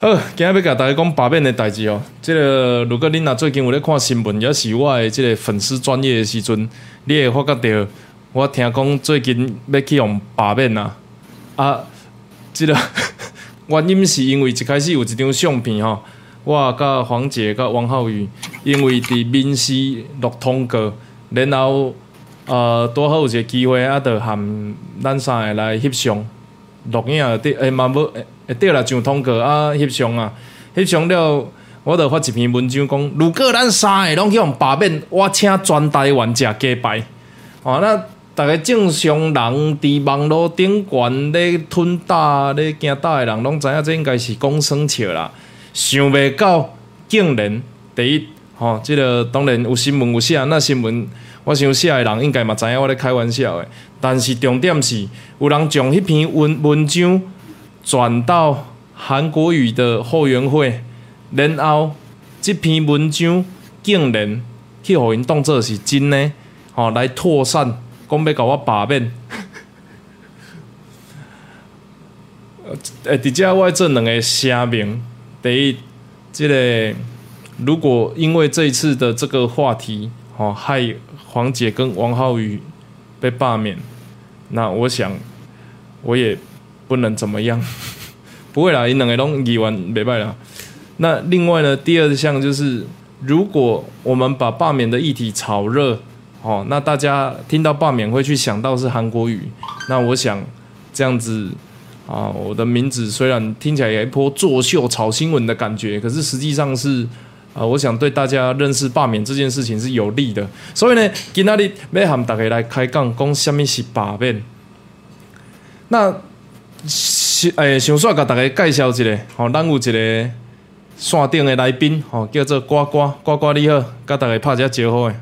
好，今日要甲大家讲罢免的代志哦。即个如果恁若最近有咧看新闻，也是我的即个粉丝专业的时阵，你会发觉到，我听讲最近要去用罢免啊。啊，即个 原因是因为一开始有一张相片吼，我甲黄姐甲王浩宇，因为伫闽西录通告，然后呃，拄好有一个机会啊，着含咱三个来翕相。录影对，诶嘛无，会对啦，上通告啊，翕相啊，翕相了，我著发一篇文章讲，如果咱三个拢去用罢免，我请全台湾食鸡排。哦，那逐个正常人伫网络顶悬咧吞大咧惊大诶人，拢知影这应该是讲生笑啦。想袂到，竟然第一，吼，即个当然有新闻有写，那新闻。我想写的人应该嘛知影我咧开玩笑的，但是重点是有人将迄篇文文章转到韩国语的后援会，然后这篇文章竟然去互因当作是真的，吼来扩散，讲要甲我罢免。诶，伫遮我做两个声明，第一，即个如果因为这一次的这个话题，吼害。黄姐跟王浩宇被罢免，那我想我也不能怎么样，不会啦，你两个都议完没败啦。那另外呢，第二项就是，如果我们把罢免的议题炒热，哦，那大家听到罢免会去想到是韩国语，那我想这样子啊，我的名字虽然听起来有一波作秀炒新闻的感觉，可是实际上是。啊，我想对大家认识罢免这件事情是有利的，所以呢，今仔日要喊大家来开讲，讲什么是罢免。那是诶，想煞甲大家介绍一下，吼，咱有一个线顶的来宾，吼，叫做呱呱呱呱，你好，甲大家拍一下招呼诶。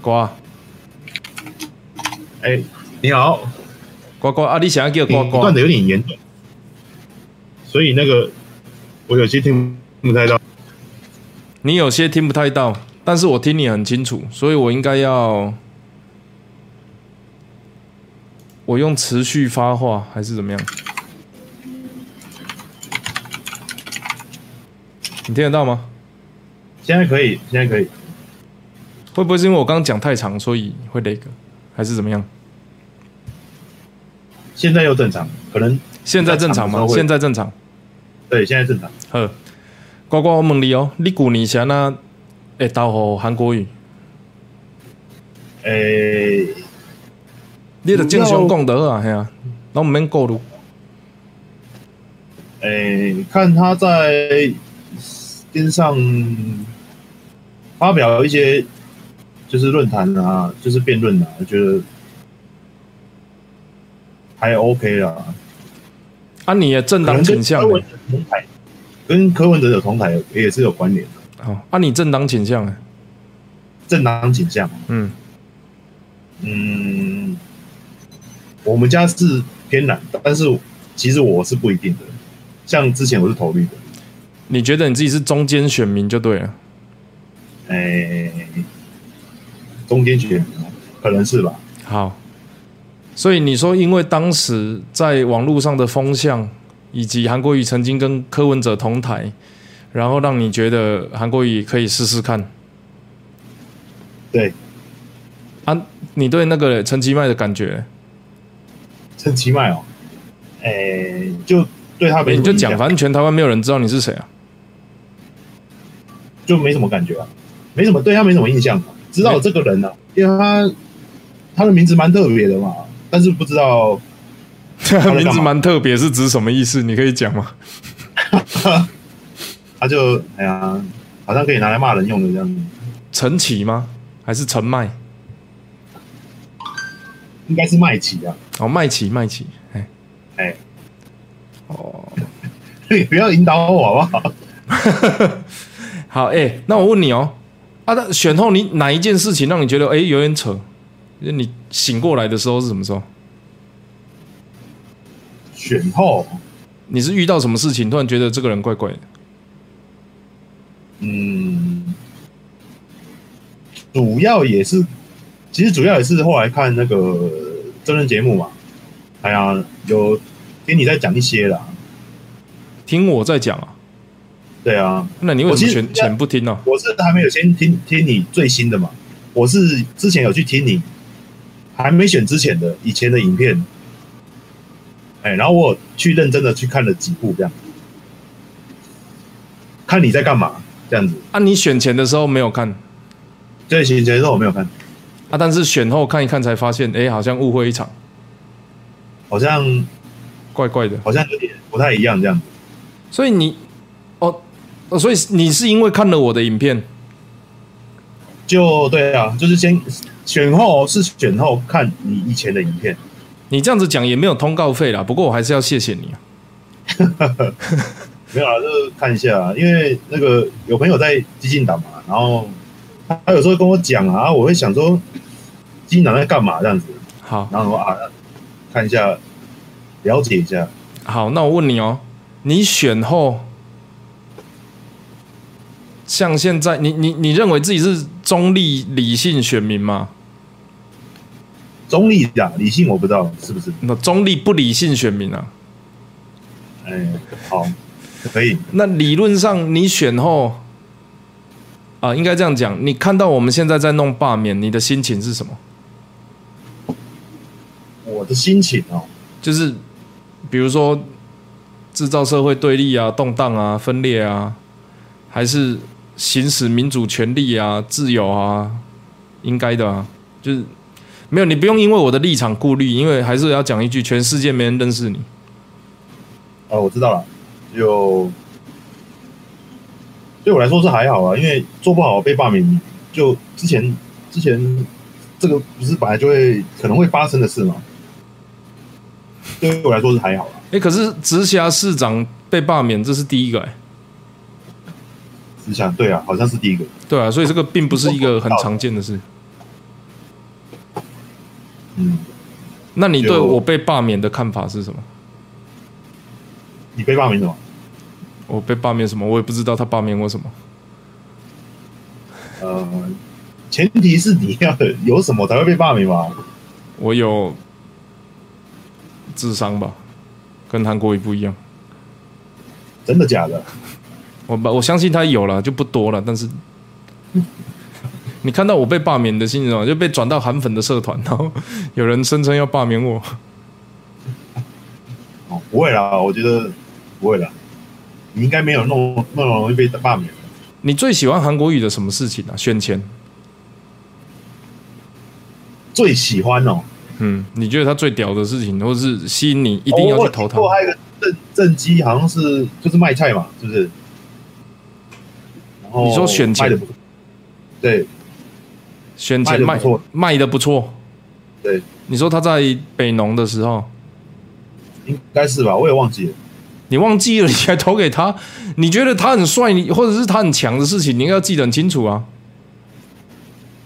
呱，哎，你好，呱呱啊，你想要叫呱呱？断的有点严重。所以那个，我有些听不太到。你有些听不太到，但是我听你很清楚，所以我应该要我用持续发话还是怎么样？你听得到吗？现在可以，现在可以。会不会是因为我刚刚讲太长，所以会那个，还是怎么样？现在又正常，可能现在正常吗？现在正常。对，现在正常。好，呱呱，我问你哦，你旧年前那会导好韩国语？诶，你著正常讲得好啊，嘿啊，拢毋免过路。诶，看他在边上发表一些就是论坛啊，就是辩论啊，我觉得还 OK 啦。啊，你的政党倾向？跟柯文哲有同台也是有关联的。哦，啊，你政党倾向呢？政党倾向，嗯嗯，我们家是偏蓝，但是其实我是不一定的。像之前我是投绿的。你觉得你自己是中间选民就对了？哎，中间选民可能是吧。好。所以你说，因为当时在网络上的风向，以及韩国瑜曾经跟柯文哲同台，然后让你觉得韩国瑜可以试试看。对。啊，你对那个陈其迈的感觉？陈其迈哦，诶，就对他没，你就讲，反正全台湾没有人知道你是谁啊，就没什么感觉啊，没什么对他没什么印象，知道这个人呢，因为他他的名字蛮特别的嘛。但是不知道，名字蛮特别，是指什么意思？你可以讲吗？他就哎呀，好像可以拿来骂人用的这样子。陈启吗？还是陈麦？应该是麦奇啊。哦，麦奇，麦奇，哎哎，哦，你不要引导我好不好？好哎，那我问你哦，啊，那选后你哪一件事情让你觉得哎有点扯？那你醒过来的时候是什么时候？选后，你是遇到什么事情，突然觉得这个人怪怪的？嗯，主要也是，其实主要也是后来看那个真人节目嘛，哎呀，有听你在讲一些啦。听我在讲啊，对啊，那你为什么我其实选选不听呢、我是还没有先听听你最新的嘛，我是之前有去听你还没选之前的以前的影片，哎，然后我有去认真的去看了几部这样，看你在干嘛这样子。啊？你选前的时候没有看？对，选前的我没有看，啊，但是选后看一看才发现，哎、好像误会一场，好像怪怪的。好像有点不太一样这样子。所以你，哦，哦所以你是因为看了我的影片，就对啊，就是先选后是选后看你以前的影片，你这样子讲也没有通告费啦。不过我还是要谢谢你啊。没有啊，就是看一下啊，因为那个有朋友在激进党嘛，然后他他有时候跟我讲啊，我会想说基南在干嘛这样子，好，然后说啊，看一下，了解一下，好，那我问你哦，你选后，像现在，你你你认为自己是中立理性选民吗？中立的、理性我不知道是不是，那中立不理性选民啊？哎，好，可以，那理论上你选后，啊、应该这样讲，你看到我们现在在弄罢免，你的心情是什么？我的心情哦，就是比如说制造社会对立啊、动荡啊、分裂啊，还是行使民主权利啊、自由啊，应该的啊，就是没有你不用因为我的立场顾虑，因为还是要讲一句，全世界没人认识你。哦，我知道了，就对我来说是还好啊，因为做不好被罢免，就之前之前这个不是本来就会可能会发生的事嘛，对我来说是还好啦。诶，可是直辖市长被罢免，这是第一个、诶只想对啊，好像是第一个。对啊，所以这个并不是一个很常见的事。嗯，那你对我被罢免的看法是什么？你被罢免什么？我被罢免什么？我也不知道他罢免我什么。呃，前提是你要有什么才会被罢免嘛？我有智商吧，跟韩国瑜不一样。真的假的？我我相信他有了，就不多了。但是你看到我被罢免的新闻就被转到韩粉的社团，然后有人声称要罢免我。哦，不会啦，我觉得不会啦。你应该没有那么那么容易被罢免。你最喜欢韩国瑜的什么事情啊？选前，最喜欢哦，嗯，你觉得他最屌的事情，或者是吸引你一定要去投他过还有一个正正机，好像是就是卖菜嘛，是不是？然后你说选前卖的不错，对选前卖卖的不错。对，你说他在北农的时候，应该是吧？我也忘记了。你忘记了，你还投给他？你觉得他很帅，你或者是他很强的事情，你应该要记得很清楚啊。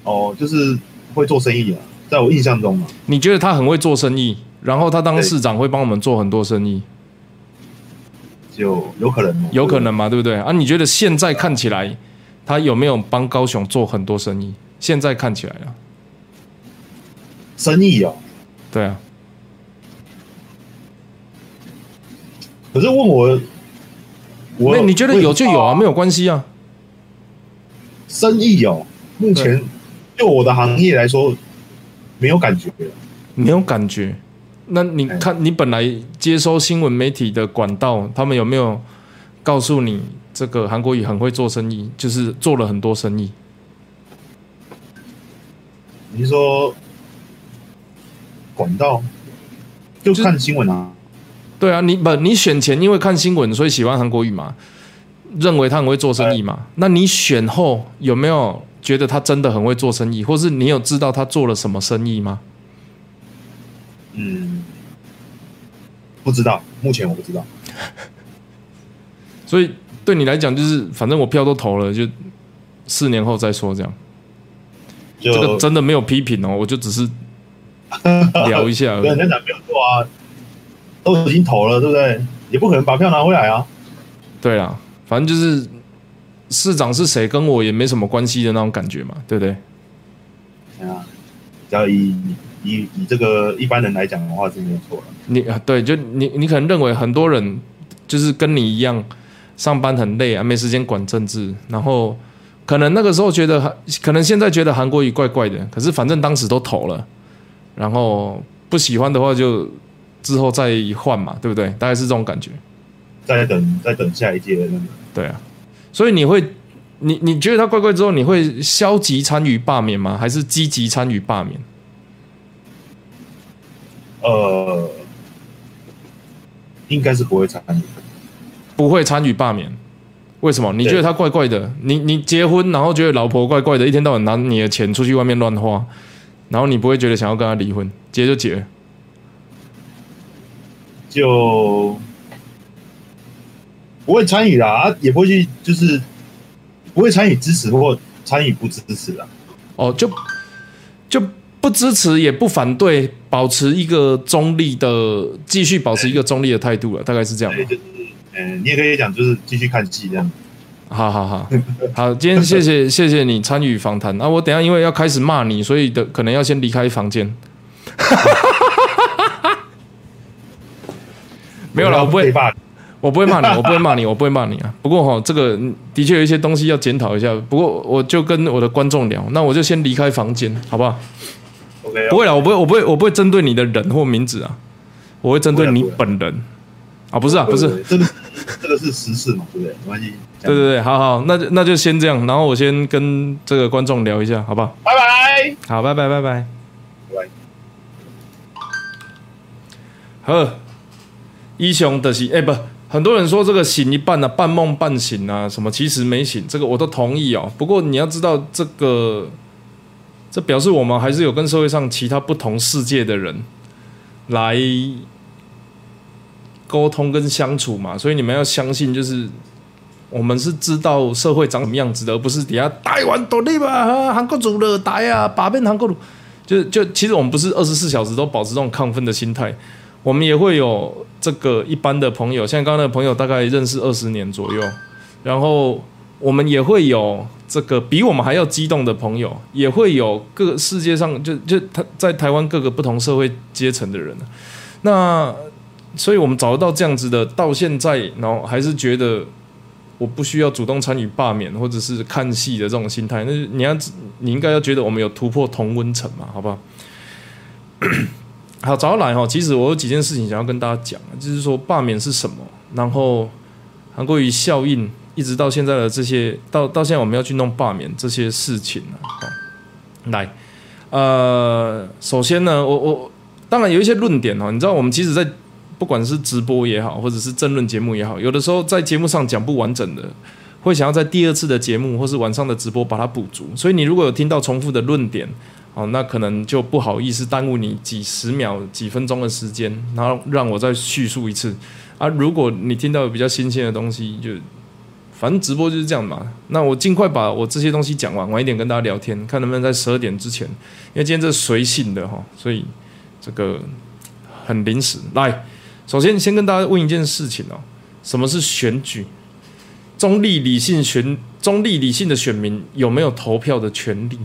哦，就是会做生意啊，在我印象中嘛，你觉得他很会做生意，然后他当市长会帮我们做很多生意，就有可能哦，有可能嘛？对不对啊？你觉得现在看起来他有没有帮高雄做很多生意？现在看起来啊，生意哦。对啊，可是问我，我那你觉得有就有啊，没有有关系啊。生意哦。目前就我的行业来说，没有感觉。没有感觉。那你哎看，你本来接收新闻媒体的管道，他们有没有告诉你这个韩国语很会做生意，就是做了很多生意？你是说管道？就就是看新闻啊。对啊，你不你选前因为看新闻，所以喜欢韩国瑜嘛，认为他很会做生意嘛。那你选后有没有觉得他真的很会做生意，或是你有知道他做了什么生意吗？嗯，不知道，目前我不知道。所以对你来讲，就是反正我票都投了，就四年后再说这样。就这个真的没有批评哦，我就只是 聊一下而跟人已。家讲没有错啊，都已经投了，对不对？也不可能把票拿回来啊。对啊，反正就是市长是谁跟我也没什么关系的那种感觉嘛，对不对？哎呀，只要以以以以这个一般人来讲的话是没有错了。你啊，对，就你你可能认为很多人就是跟你一样，上班很累啊，没时间管政治，然后可能那个时候觉得，可能现在觉得韩国瑜怪怪的，可是反正当时都投了，然后不喜欢的话就之后再换嘛，对不对？大概是这种感觉。再等再等下一届的那个，对啊，所以你会，你你觉得他怪怪之后，你会消极参与罢免吗？还是积极参与罢免？呃，应该是不会参与。不会参与罢免，为什么？你觉得他怪怪的？你你结婚，然后觉得老婆怪怪的，一天到晚拿你的钱出去外面乱花，然后你不会觉得想要跟他离婚，结就结了。就不会参与啦，啊也不会去，就是不会参与支持或参与不支持啦。哦，就就不支持也不反对，保持一个中立的，继续保持一个中立的态度了，大概是这样吧对，。就是，嗯、你也可以讲，就是继续看戏这样。好好好，好，今天谢谢谢谢你参与访谈啊！我等一下因为要开始骂你，所以的可能要先离开房间。没有了，我不会我不会骂你，我不会骂你，我不会骂你啊。不过哈，这个嗯的确有一些东西要检讨一下。不过我就跟我的观众聊，那我就先离开房间，好不好？OK，不会了，我不会，我不会，我不会针对你的人或名字啊，我会针对你本人啊，不是啊，不是，这个这个是实事嘛，对不对？没关系。对对对，好好，那就那就先这样，然后我先跟这个观众聊一下，好不好？拜拜。好，拜拜拜拜。拜拜。好，一雄的是，哎、不，很多人说这个醒一半啊，半梦半醒啊，什么其实没醒，这个我都同意哦。不过你要知道，这个这表示我们还是有跟社会上其他不同世界的人来沟通跟相处嘛，所以你们要相信，就是我们是知道社会长什么样子的，而不是底下台湾独立吧，韩国主了台啊，把遍韩国主。就就其实我们不是二十四小时都保持这种亢奋的心态，我们也会有这个一般的朋友，像刚刚的朋友大概认识二十年左右，然后我们也会有这个比我们还要激动的朋友，也会有各个世界上就就他在台湾各个不同社会阶层的人，那所以我们找得到这样子的，到现在然后还是觉得。我不需要主动参与罢免或者是看戏的这种心态，那你要你应该要觉得我们有突破同温层嘛，好不好？好，早上来哈，其实我有几件事情想要跟大家讲，就是说罢免是什么，然后韩国瑜效应，一直到现在的这些，到到现在我们要去弄罢免这些事情啊。来，呃，首先呢，我我当然有一些论点哦，你知道我们其实，在不管是直播也好，或者是政论节目也好，有的时候在节目上讲不完整的，会想要在第二次的节目或是晚上的直播把它补足。所以你如果有听到重复的论点，哦，那可能就不好意思耽误你几十秒、几分钟的时间，然后让我再叙述一次啊。如果你听到有比较新鲜的东西，就反正直播就是这样嘛。那我尽快把我这些东西讲完，晚一点跟大家聊天，看能不能在十二点之前，因为今天这随性的哈，所以这个很临时。来，首先先跟大家问一件事情哦，什么是选举？中立理性选中立理性的选民有没有投票的权利？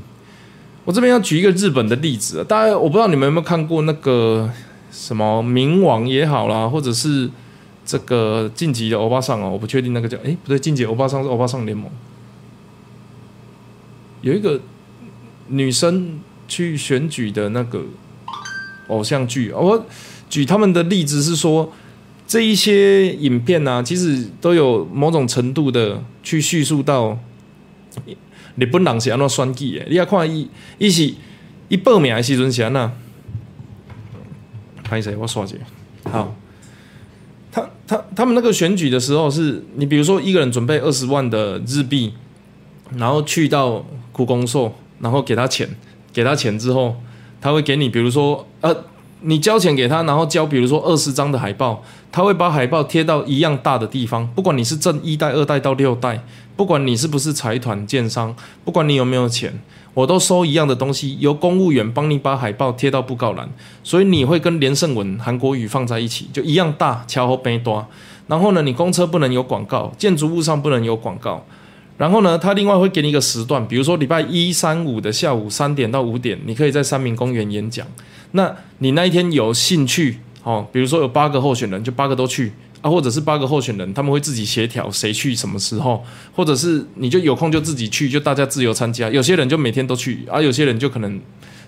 我这边要举一个日本的例子啊，大家我不知道你们有没有看过那个什么冥王也好啦，或者是这个晋级的欧巴桑哦，我不确定那个叫诶，不对，晋级欧巴桑是欧巴桑联盟，有一个女生去选举的那个偶像剧，我举他们的例子是说。这一些影片啊，其实都有某种程度的去叙述到日本人是安怎选举的。你要看伊，伊是伊报名的时阵是安那？拍谁？我刷一下。好，他他他们那个选举的时候是，你比如说一个人准备二十万的日币，然后去到故宫寿，然后给他钱，给他钱之后，他会给你，比如说呃。你交钱给他，然后交比如说二十张的海报，他会把海报贴到一样大的地方，不管你是正一代、二代到六代，不管你是不是财团建商，不管你有没有钱，我都收一样的东西，由公务员帮你把海报贴到布告栏，所以你会跟连胜文、韩国语放在一起，就一样大，桥后背多。然后呢，你公车不能有广告，建筑物上不能有广告。然后呢，他另外会给你一个时段，比如说礼拜一、三、五的下午三点到五点，你可以在三民公园演讲。那你那一天有兴趣哦，比如说有八个候选人，就八个都去啊，或者是八个候选人，他们会自己协调谁去什么时候，或者是你就有空就自己去，就大家自由参加。有些人就每天都去，而有些人就可能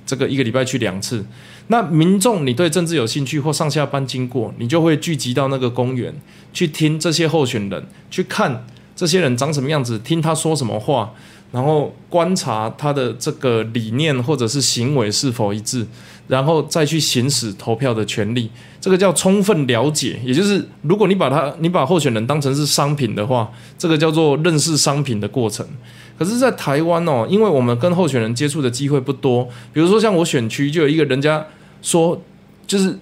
这个一个礼拜去两次。那民众你对政治有兴趣或上下班经过，你就会聚集到那个公园去听这些候选人，去看这些人长什么样子，听他说什么话。然后观察他的这个理念或者是行为是否一致，然后再去行使投票的权利，这个叫充分了解。也就是如果你把它你把候选人当成是商品的话，这个叫做认识商品的过程。可是，在台湾哦，因为我们跟候选人接触的机会不多，比如说像我选区就有一个人家说，就是。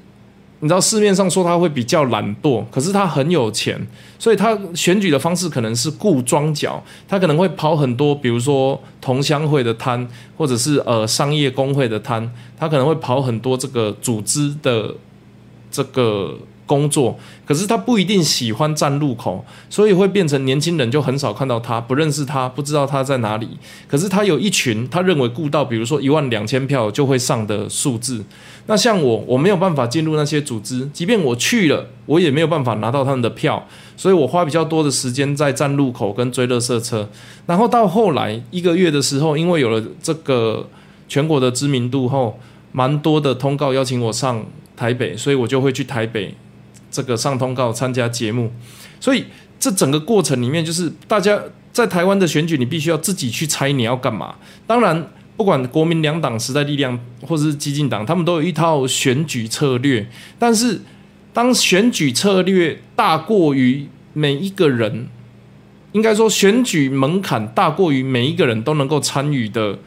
你知道市面上说他会比较懒惰，可是他很有钱，所以他选举的方式可能是雇庄脚，他可能会跑很多，比如说同乡会的摊，或者是呃商业工会的摊，他可能会跑很多这个组织的这个。工作，可是他不一定喜欢站路口，所以会变成年轻人就很少看到他，不认识他，不知道他在哪里。可是他有一群他认为顾到，比如说一万两千票就会上的数字。那像我，我没有办法进入那些组织，即便我去了，我也没有办法拿到他们的票，所以我花比较多的时间在站路口跟追乐色车。然后到后来一个月的时候，因为有了这个全国的知名度后，蛮多的通告邀请我上台北，所以我就会去台北。这个上通告参加节目，所以这整个过程里面，就是大家在台湾的选举，你必须要自己去猜你要干嘛。当然，不管国民两党、时代力量或者是激进党，他们都有一套选举策略。但是，当选举策略大过于每一个人，应该说选举门槛大过于每一个人都能够参与的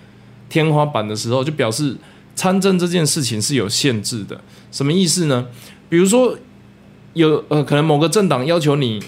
天花板的时候，就表示参政这件事情是有限制的。什么意思呢？比如说。有呃，可能某个政党要求你，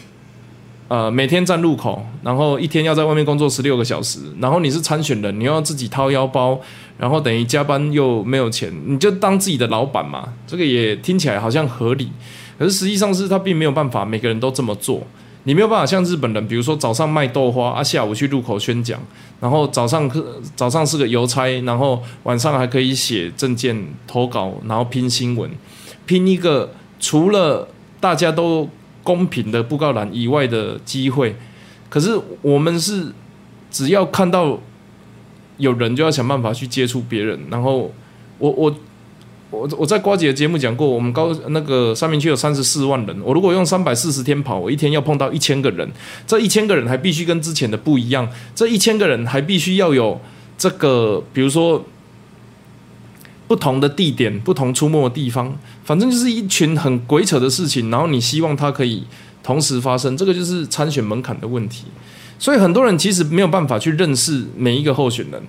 呃，每天站路口，然后一天要在外面工作十六个小时，然后你是参选人，你要自己掏腰包，然后等于加班又没有钱，你就当自己的老板嘛。这个也听起来好像合理，可是实际上是他并没有办法每个人都这么做。你没有办法像日本人，比如说早上卖豆花啊，下午去路口宣讲，然后早上可早上是个邮差，然后晚上还可以写证件投稿，然后拼新闻，拼一个除了。大家都公平的布告栏以外的机会，可是我们是只要看到有人就要想办法去接触别人。然后我我我我在瓜姐的节目讲过，我们高那个三明区有三十四万人，我如果用三百四十天跑，我一天要碰到一千个人，这一千个人还必须跟之前的不一样，这一千个人还必须要有这个，比如说。不同的地点，不同出没的地方，反正就是一群很鬼扯的事情。然后你希望它可以同时发生，这个就是参选门槛的问题。所以很多人其实没有办法去认识每一个候选人。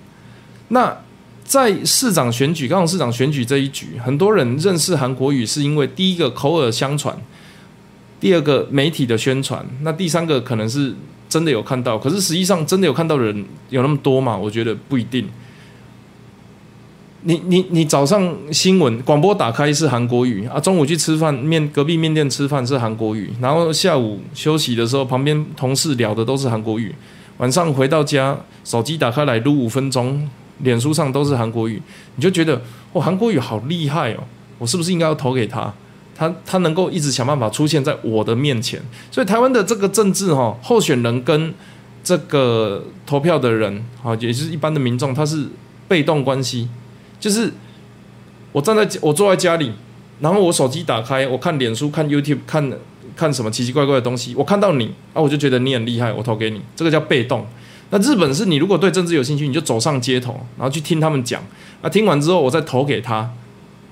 那在市长选举，刚好市长选举这一局，很多人认识韩国语是因为第一个口耳相传，第二个媒体的宣传，那第三个可能是真的有看到。可是实际上真的有看到的人有那么多吗？我觉得不一定。你你你早上新闻广播打开是韩国语啊，中午去吃饭面隔壁面店吃饭是韩国语，然后下午休息的时候旁边同事聊的都是韩国语，晚上回到家手机打开来录五分钟，脸书上都是韩国语，你就觉得哇韩国语好厉害哦，我是不是应该要投给他？他他能够一直想办法出现在我的面前，所以台湾的这个政治哈候选人跟这个投票的人啊，也就是一般的民众，他是被动关系。就是我站在我坐在家里，然后我手机打开，我看脸书、看 YouTube、看看什么奇奇怪怪的东西。我看到你啊，我就觉得你很厉害，我投给你。这个叫被动。那日本是你如果对政治有兴趣，你就走上街头，然后去听他们讲。那听完之后，我再投给他。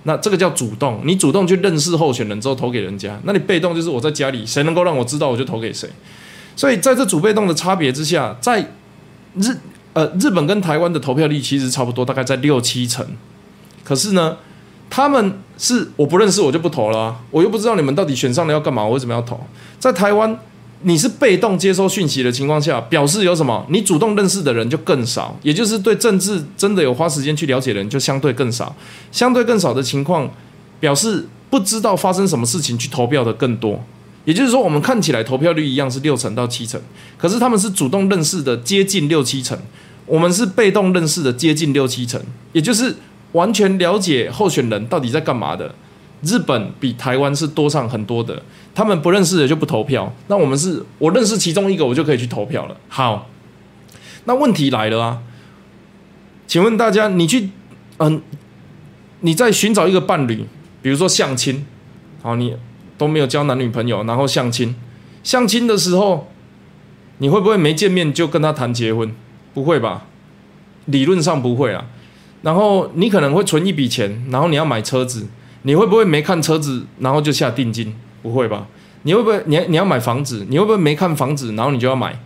那这个叫主动，你主动去认识候选人之后投给人家。那你被动就是我在家里，谁能够让我知道，我就投给谁。所以在这主被动的差别之下，在日。呃，日本跟台湾的投票率其实差不多，大概在六七成。可是呢，他们是我不认识，我就不投了。我又不知道你们到底选上了要干嘛，我为什么要投？在台湾，你是被动接收讯息的情况下，表示有什么？你主动认识的人就更少，也就是对政治真的有花时间去了解的人就相对更少。相对更少的情况，表示不知道发生什么事情去投票的更多。也就是说，我们看起来投票率一样是六成到七成，可是他们是主动认识的接近六七成。我们是被动认识的接近六七成，也就是完全了解候选人到底在干嘛的。日本比台湾是多上很多的，他们不认识的就不投票。那我们是我认识其中一个，我就可以去投票了。好，那问题来了啊，请问大家，你去嗯，你在寻找一个伴侣，比如说相亲，好，你都没有交男女朋友，然后相亲，相亲的时候，你会不会没见面就跟他谈结婚？不会吧？理论上不会啊。然后你可能会存一笔钱，然后你要买车子，你会不会没看车子，然后就下定金？不会吧？你会不会你你要买房子，你会不会没看房子，然后你就要买？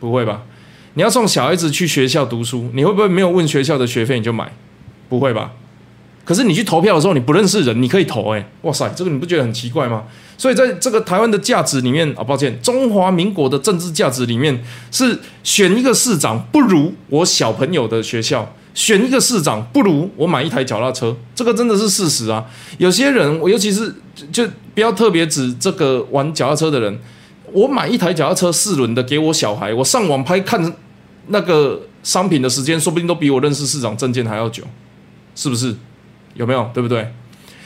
不会吧？你要送小孩子去学校读书，你会不会没有问学校的学费你就买？不会吧？可是你去投票的时候，你不认识人，你可以投哎，哇塞，这个你不觉得很奇怪吗？所以在这个台湾的价值里面啊，抱歉，中华民国的政治价值里面是选一个市长不如我小朋友的学校，选一个市长不如我买一台脚踏车，这个真的是事实啊。有些人，我尤其是就不要特别指这个玩脚踏车的人，我买一台脚踏车四轮的给我小孩，我上网拍看那个商品的时间，说不定都比我认识市长证件还要久，是不是？有没有对不对？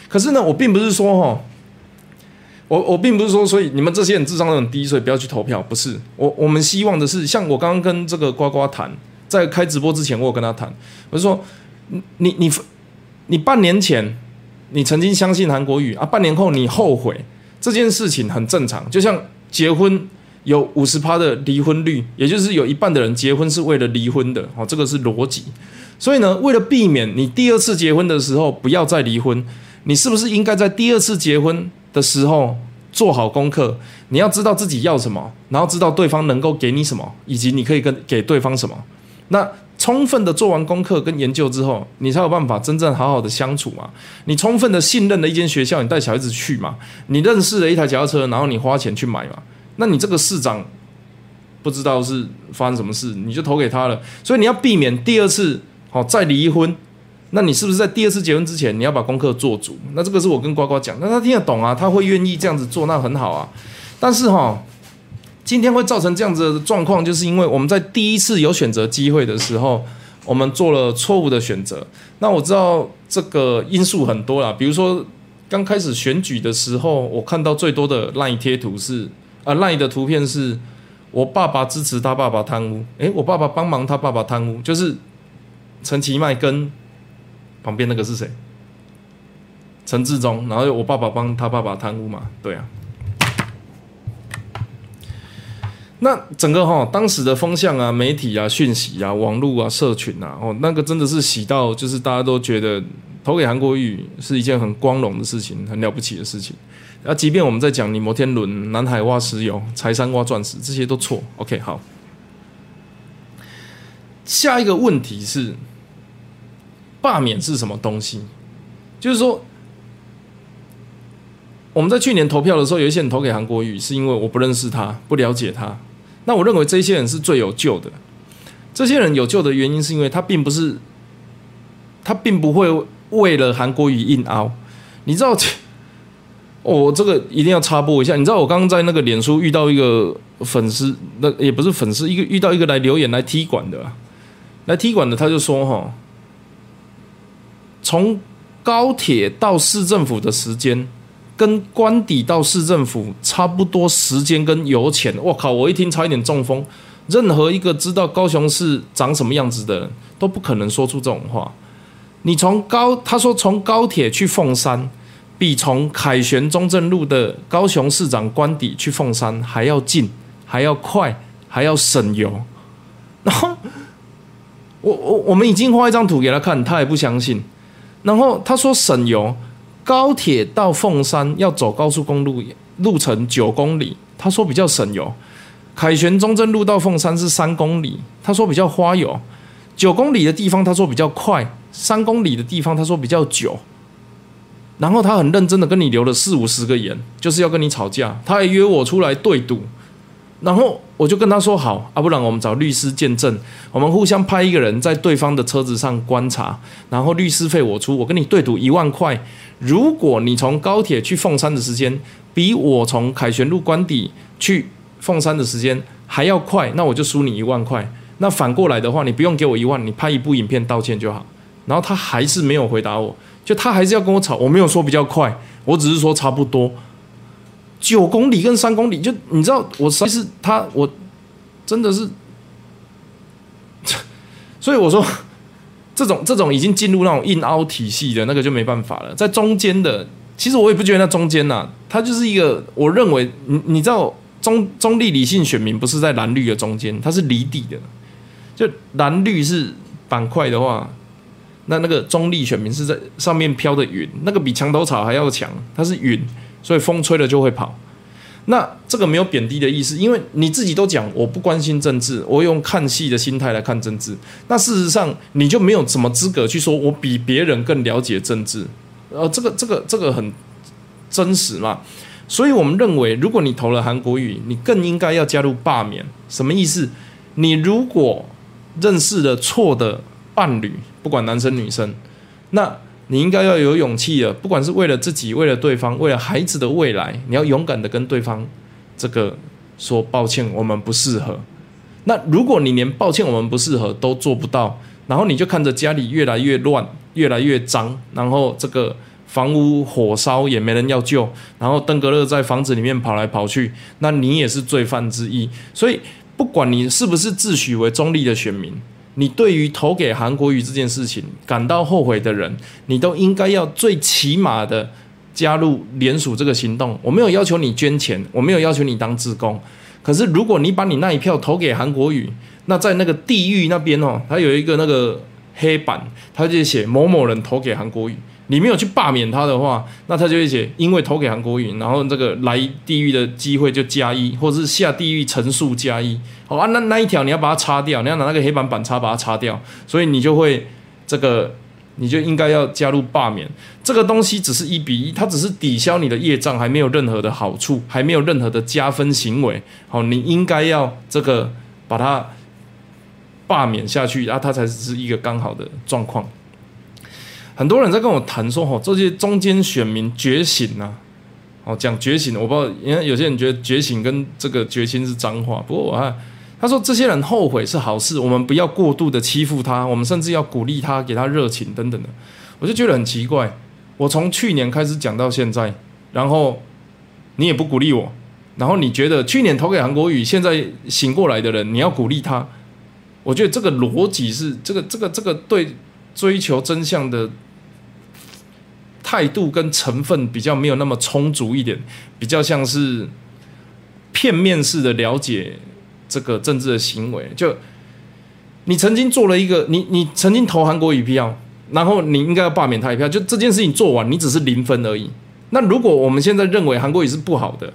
可是呢，我并不是说哈，我我并不是说，所以你们这些人智商都很低，所以不要去投票。不是，我我们希望的是，像我刚刚跟这个呱呱谈，在开直播之前，我有跟他谈，我就说，你你你半年前你曾经相信韩国语啊，半年后你后悔，这件事情很正常。就像结婚有五十趴的离婚率，也就是有一半的人结婚是为了离婚的，哦，这个是逻辑。所以呢，为了避免你第二次结婚的时候不要再离婚，你是不是应该在第二次结婚的时候做好功课？你要知道自己要什么，然后知道对方能够给你什么，以及你可以跟给对方什么。那充分的做完功课跟研究之后，你才有办法真正好好的相处嘛。你充分的信任的一间学校，你带小孩子去嘛。你认识了一台脚踏车，然后你花钱去买嘛。那你这个市长不知道是发生什么事，你就投给他了。所以你要避免第二次。好，再离婚，那你是不是在第二次结婚之前，你要把功课做足？那这个是我跟呱呱讲，那他听得懂啊，他会愿意这样子做，那很好啊。但是哈，今天会造成这样子的状况，就是因为我们在第一次有选择机会的时候，我们做了错误的选择。那我知道这个因素很多啦，比如说刚开始选举的时候，我看到最多的烂贴图是啊，赖的图片是我爸爸支持他爸爸贪污，诶，我爸爸帮忙他爸爸贪污，就是。陈其迈跟旁边那个是谁？陈志忠，然后我爸爸帮他爸爸贪污嘛？对啊。那整个哈当时的风向啊、媒体啊、讯息啊、网络啊、社群啊，哦，那个真的是洗到，就是大家都觉得投给韩国瑜是一件很光荣的事情，很了不起的事情。那即便我们在讲你摩天轮、南海挖石油、财山挖钻石，这些都错。OK，好。下一个问题是。罢免是什么东西？就是说，我们在去年投票的时候，有一些人投给韩国瑜，是因为我不认识他，不了解他。那我认为这些人是最有救的。这些人有救的原因，是因为他并不是，他并不会为了韩国瑜硬凹。你知道，我，这个一定要插播一下。你知道，我刚刚在那个脸书遇到一个粉丝，那也不是粉丝，一个遇到一个来留言来踢馆的，来踢馆的，他就说哈。从高铁到市政府的时间，跟官邸到市政府差不多时间跟油钱。我靠！我一听差一点中风。任何一个知道高雄市长什么样子的人都不可能说出这种话。你从高，他说从高铁去凤山，比从凯旋中正路的高雄市长官邸去凤山还要近，还要快，还要省油。然后，我我我们已经画一张图给他看，他也不相信。然后他说省油，高铁到凤山要走高速公路，路程九公里，他说比较省油。凯旋中正路到凤山是三公里，他说比较花油。九公里的地方他说比较快，三公里的地方他说比较久。然后他很认真的跟你留了四五十个言，就是要跟你吵架。他还约我出来对赌。然后我就跟他说好啊，不然我们找律师见证，我们互相派一个人在对方的车子上观察，然后律师费我出，我跟你对赌一万块。如果你从高铁去凤山的时间比我从凯旋路关底去凤山的时间还要快，那我就输你一万块。那反过来的话，你不用给我一万，你拍一部影片道歉就好。然后他还是没有回答我，就他还是要跟我吵。我没有说比较快，我只是说差不多九公里跟三公里，就你知道，我其实他我真的是，所以我说这种这种已经进入那种硬凹体系的那个就没办法了，在中间的，其实我也不觉得那中间呐，它就是一个我认为你你知道中中立理性选民不是在蓝绿的中间，它是离地的，就蓝绿是板块的话。那那个中立选民是在上面飘的云，那个比墙头草还要强，它是云，所以风吹了就会跑。那这个没有贬低的意思，因为你自己都讲我不关心政治，我用看戏的心态来看政治。那事实上你就没有什么资格去说我比别人更了解政治，呃，这个这个这个很真实嘛。所以我们认为，如果你投了韩国语，你更应该要加入罢免。什么意思？你如果认识了错的。伴侣，不管男生女生，那你应该要有勇气的，不管是为了自己，为了对方，为了孩子的未来，你要勇敢的跟对方这个说抱歉，我们不适合。那如果你连抱歉我们不适合都做不到，然后你就看着家里越来越乱，越来越脏，然后这个房屋火烧也没人要救，然后登革热在房子里面跑来跑去，那你也是罪犯之一。所以，不管你是不是自诩为中立的选民。你对于投给韩国瑜这件事情感到后悔的人，你都应该要最起码的加入联署这个行动。我没有要求你捐钱，我没有要求你当志工。可是如果你把你那一票投给韩国瑜，那在那个地狱那边哦，他有一个那个黑板，他就写某某人投给韩国瑜。你没有去罢免他的话，那他就会写因为投给韩国瑜，然后这个来地狱的机会就加一，或者是下地狱乘数加一。好啊，那那一条你要把它擦掉，你要拿那个黑板板擦把它擦掉，所以你就会这个，你就应该要加入罢免。这个东西只是一比一，它只是抵消你的业障，还没有任何的好处，还没有任何的加分行为。好，你应该要这个把它罢免下去，然后它才是一个刚好的状况。很多人在跟我谈说，吼，这些中间选民觉醒呐，哦，讲觉醒，我不知道，因为有些人觉得觉醒跟这个决心是脏话。不过我看他说这些人后悔是好事，我们不要过度的欺负他，我们甚至要鼓励他，给他热情等等的。我就觉得很奇怪，我从去年开始讲到现在，然后你也不鼓励我，然后你觉得去年投给韩国瑜，现在醒过来的人，你要鼓励他，我觉得这个逻辑是这个这个这个对追求真相的。态度跟成分比较没有那么充足一点，比较像是片面式的了解这个政治的行为。就你曾经做了一个，你你曾经投韩国一票，然后你应该要罢免他一票，就这件事情做完，你只是零分而已。那如果我们现在认为韩国瑜是不好的，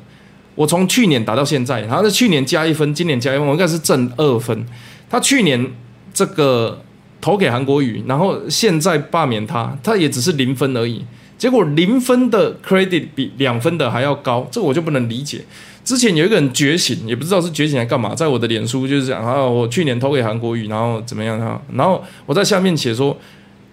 我从去年打到现在，然后在去年加一分，今年加一分，我应该是正二分。他去年这个投给韩国瑜，然后现在罢免他，他也只是零分而已。结果零分的 credit 比两分的还要高，这个我就不能理解。之前有一个人觉醒，也不知道是觉醒来干嘛，在我的脸书就是讲啊，我去年投给韩国瑜，然后怎么样啊？然后我在下面写说，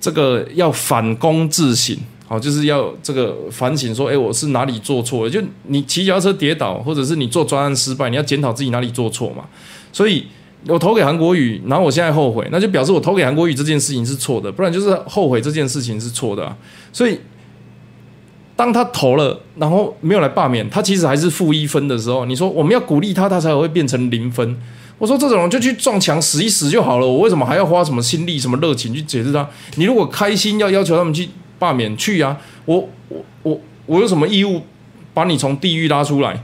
这个要反躬自省，好，就是要这个反省说，哎，我是哪里做错了？就你骑脚车跌倒，或者是你做专案失败，你要检讨自己哪里做错嘛。所以我投给韩国瑜，然后我现在后悔，那就表示我投给韩国瑜这件事情是错的，不然就是后悔这件事情是错的。所以。当他投了，然后没有来罢免，他其实还是负一分的时候，你说我们要鼓励他，他才会变成零分。我说这种人就去撞墙死一死就好了，我为什么还要花什么心力、什么热情去解释他？你如果开心要要求他们去罢免，去啊！我我我我有什么义务把你从地狱拉出来？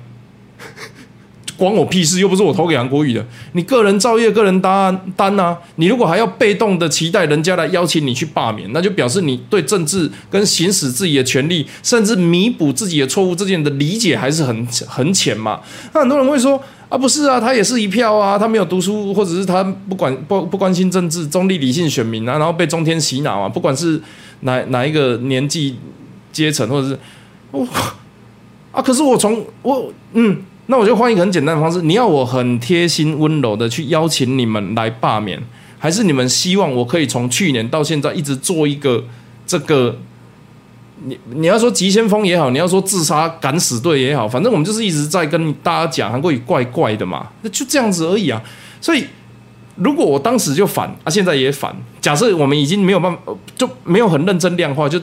关我屁事！又不是我投给韩国瑜的，你个人造业，个人担担啊！你如果还要被动的期待人家来邀请你去罢免，那就表示你对政治跟行使自己的权利，甚至弥补自己的错误这件的理解还是很很浅嘛。那很多人会说啊，不是啊，他也是一票啊，他没有读书，或者是他不管不不关心政治，中立理性选民啊，然后被中天洗脑啊，不管是哪哪一个年纪阶层，或者是我啊，可是我从我嗯。那我就换一个很简单的方式，你要我很贴心温柔的去邀请你们来罢免，还是你们希望我可以从去年到现在一直做一个这个？你你要说急先锋也好，你要说自杀敢死队也好，反正我们就是一直在跟大家讲韩国语怪怪的嘛，那就这样子而已啊。所以如果我当时就反啊，现在也反，假设我们已经没有办法，就没有很认真量化，就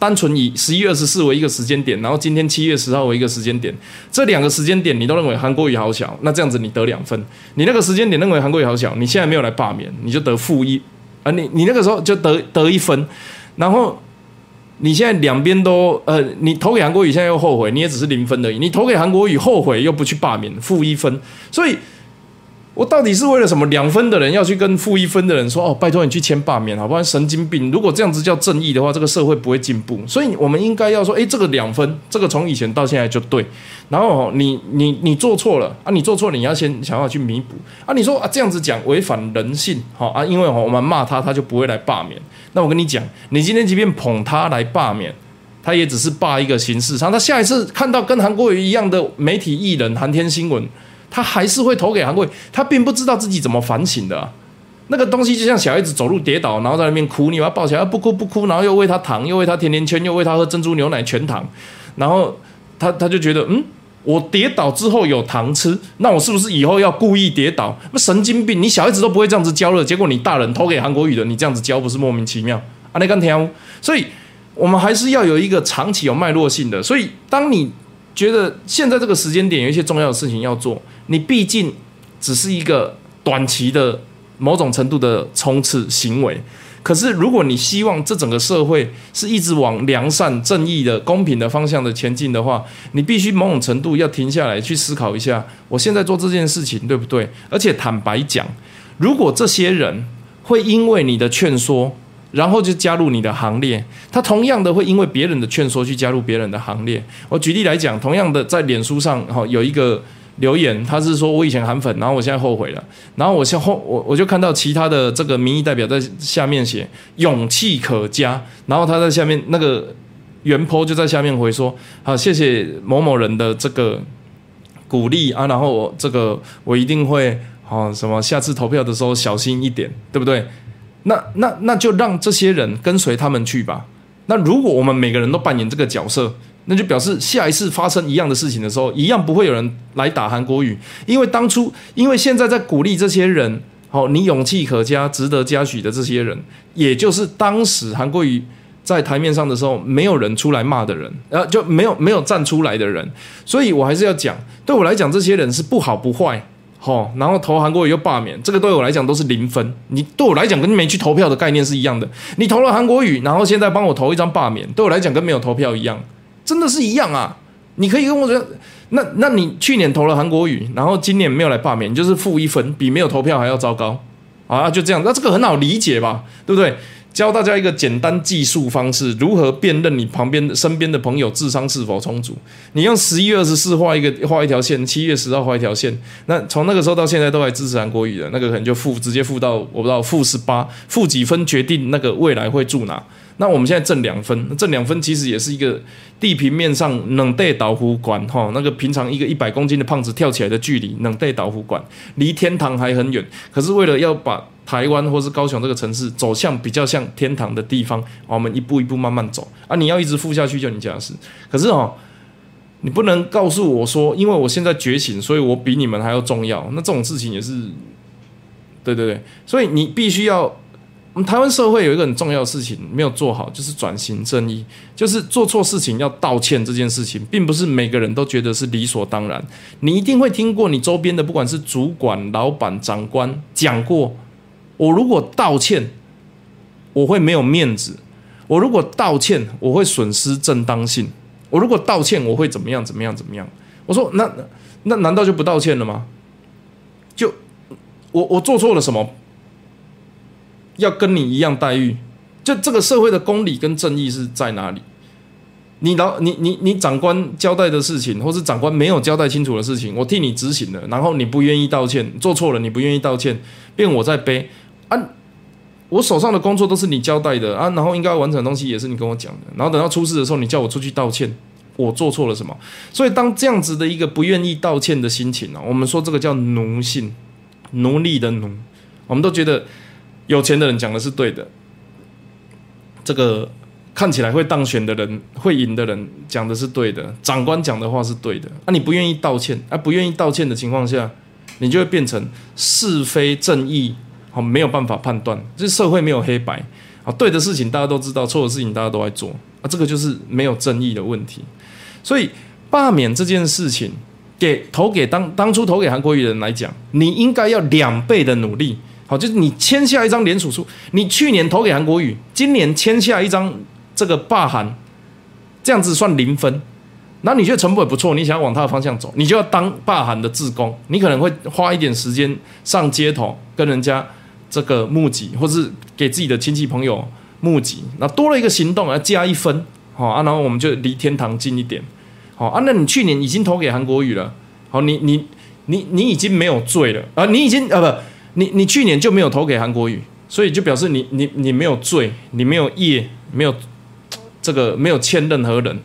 单纯以十一月二十四为一个时间点，然后今天七月十号为一个时间点，这两个时间点你都认为韩国瑜好小，那这样子你得两分。你那个时间点认为韩国瑜好小，你现在没有来罢免，你就得负一啊，你你那个时候就得得一分，然后你现在两边都呃，你投给韩国瑜现在又后悔，你也只是零分而已。你投给韩国瑜后悔又不去罢免，负一分，所以。我到底是为了什么？两分的人要去跟负一分的人说：“哦，拜托你去签罢免，好不然神经病！如果这样子叫正义的话，这个社会不会进步。所以，我们应该要说：，诶，这个两分，这个从以前到现在就对。然后，你你你做错了啊！你做错了，你要先想要去弥补啊！你说啊，这样子讲违反人性，好啊！因为我们骂他，他就不会来罢免。那我跟你讲，你今天即便捧他来罢免，他也只是罢一个形式上。他下一次看到跟韩国瑜一样的媒体艺人，韩天新闻。他还是会投给韩国，他并不知道自己怎么反省的。那个东西就像小孩子走路跌倒，然后在那边哭，你把他抱起来，不哭不哭，然后又喂他糖，又喂他甜甜圈，又喂他喝珍珠牛奶全糖，然后他他就觉得，嗯，我跌倒之后有糖吃，那我是不是以后要故意跌倒？那神经病！你小孩子都不会这样子教了，结果你大人投给韩国语的，你这样子教不是莫名其妙？啊，那干天，所以我们还是要有一个长期有脉络性的。所以当你觉得现在这个时间点有一些重要的事情要做。你毕竟只是一个短期的某种程度的冲刺行为，可是如果你希望这整个社会是一直往良善、正义的、公平的方向的前进的话，你必须某种程度要停下来去思考一下，我现在做这件事情对不对？而且坦白讲，如果这些人会因为你的劝说，然后就加入你的行列，他同样的会因为别人的劝说去加入别人的行列。我举例来讲，同样的在脸书上哈有一个。留言，他是说我以前韩粉，然后我现在后悔了，然后我现后我我就看到其他的这个民意代表在下面写勇气可嘉，然后他在下面那个原坡就在下面回说好谢谢某某人的这个鼓励啊，然后我这个我一定会好什么下次投票的时候小心一点，对不对？那那那就让这些人跟随他们去吧。那如果我们每个人都扮演这个角色。那就表示下一次发生一样的事情的时候，一样不会有人来打韩国语，因为当初，因为现在在鼓励这些人，好，你勇气可嘉、值得嘉许的这些人，也就是当时韩国瑜在台面上的时候，没有人出来骂的人，然后就没有没有站出来的人，所以我还是要讲，对我来讲，这些人是不好不坏，好，然后投韩国瑜又罢免，这个对我来讲都是零分。你对我来讲跟没去投票的概念是一样的，你投了韩国瑜，然后现在帮我投一张罢免，对我来讲跟没有投票一样。真的是一样啊！你可以跟我说，那那你去年投了韩国语，然后今年没有来罢免，就是负一分，比没有投票还要糟糕啊！就这样，那这个很好理解吧？对不对？教大家一个简单计数方式，如何辨认你旁边身边的朋友智商是否充足？你用十一月二十四画一个画一条线，七月十号画一条线，那从那个时候到现在都还支持韩国语的，那个可能就负直接负到我不知道负十八，负几分决定那个未来会住哪？那我们现在挣两分，那挣两分其实也是一个地平面上冷带导湖管哈，那个平常一个一百公斤的胖子跳起来的距离，冷带导湖管离天堂还很远。可是为了要把台湾或是高雄这个城市走向比较像天堂的地方，我们一步一步慢慢走啊！你要一直付下去就你家事。可是哦，你不能告诉我说，因为我现在觉醒，所以我比你们还要重要。那这种事情也是，对对对，所以你必须要。我们台湾社会有一个很重要的事情没有做好，就是转型正义，就是做错事情要道歉这件事情，并不是每个人都觉得是理所当然。你一定会听过你周边的，不管是主管、老板、长官讲过，我如果道歉，我会没有面子；我如果道歉，我会损失正当性；我如果道歉，我会怎么样？怎么样？怎么样？我说，那那难道就不道歉了吗？就我我做错了什么？要跟你一样待遇，就这个社会的公理跟正义是在哪里？你老你你你长官交代的事情，或是长官没有交代清楚的事情，我替你执行了，然后你不愿意道歉，做错了你不愿意道歉，变我在背啊！我手上的工作都是你交代的啊，然后应该完成的东西也是你跟我讲的，然后等到出事的时候，你叫我出去道歉，我做错了什么？所以当这样子的一个不愿意道歉的心情呢，我们说这个叫奴性，奴隶的奴，我们都觉得。有钱的人讲的是对的，这个看起来会当选的人、会赢的人讲的是对的，长官讲的话是对的。啊，你不愿意道歉，啊，不愿意道歉的情况下，你就会变成是非正义好没有办法判断，这社会没有黑白，啊，对的事情大家都知道，错的事情大家都在做，啊，这个就是没有正义的问题。所以罢免这件事情，给投给当当初投给韩国瑜的人来讲，你应该要两倍的努力。好，就是你签下一张联署书，你去年投给韩国瑜，今年签下一张这个罢韩，这样子算零分。那你觉得成本不错，你想要往他的方向走，你就要当罢韩的志工，你可能会花一点时间上街头跟人家这个募集，或是给自己的亲戚朋友募集。那多了一个行动，要加一分，好啊，然后我们就离天堂近一点。好啊，那你去年已经投给韩国瑜了，好，你你你你已经没有罪了啊，你已经啊不。你你去年就没有投给韩国瑜，所以就表示你你你没有罪，你没有业，没有这个没有欠任何人。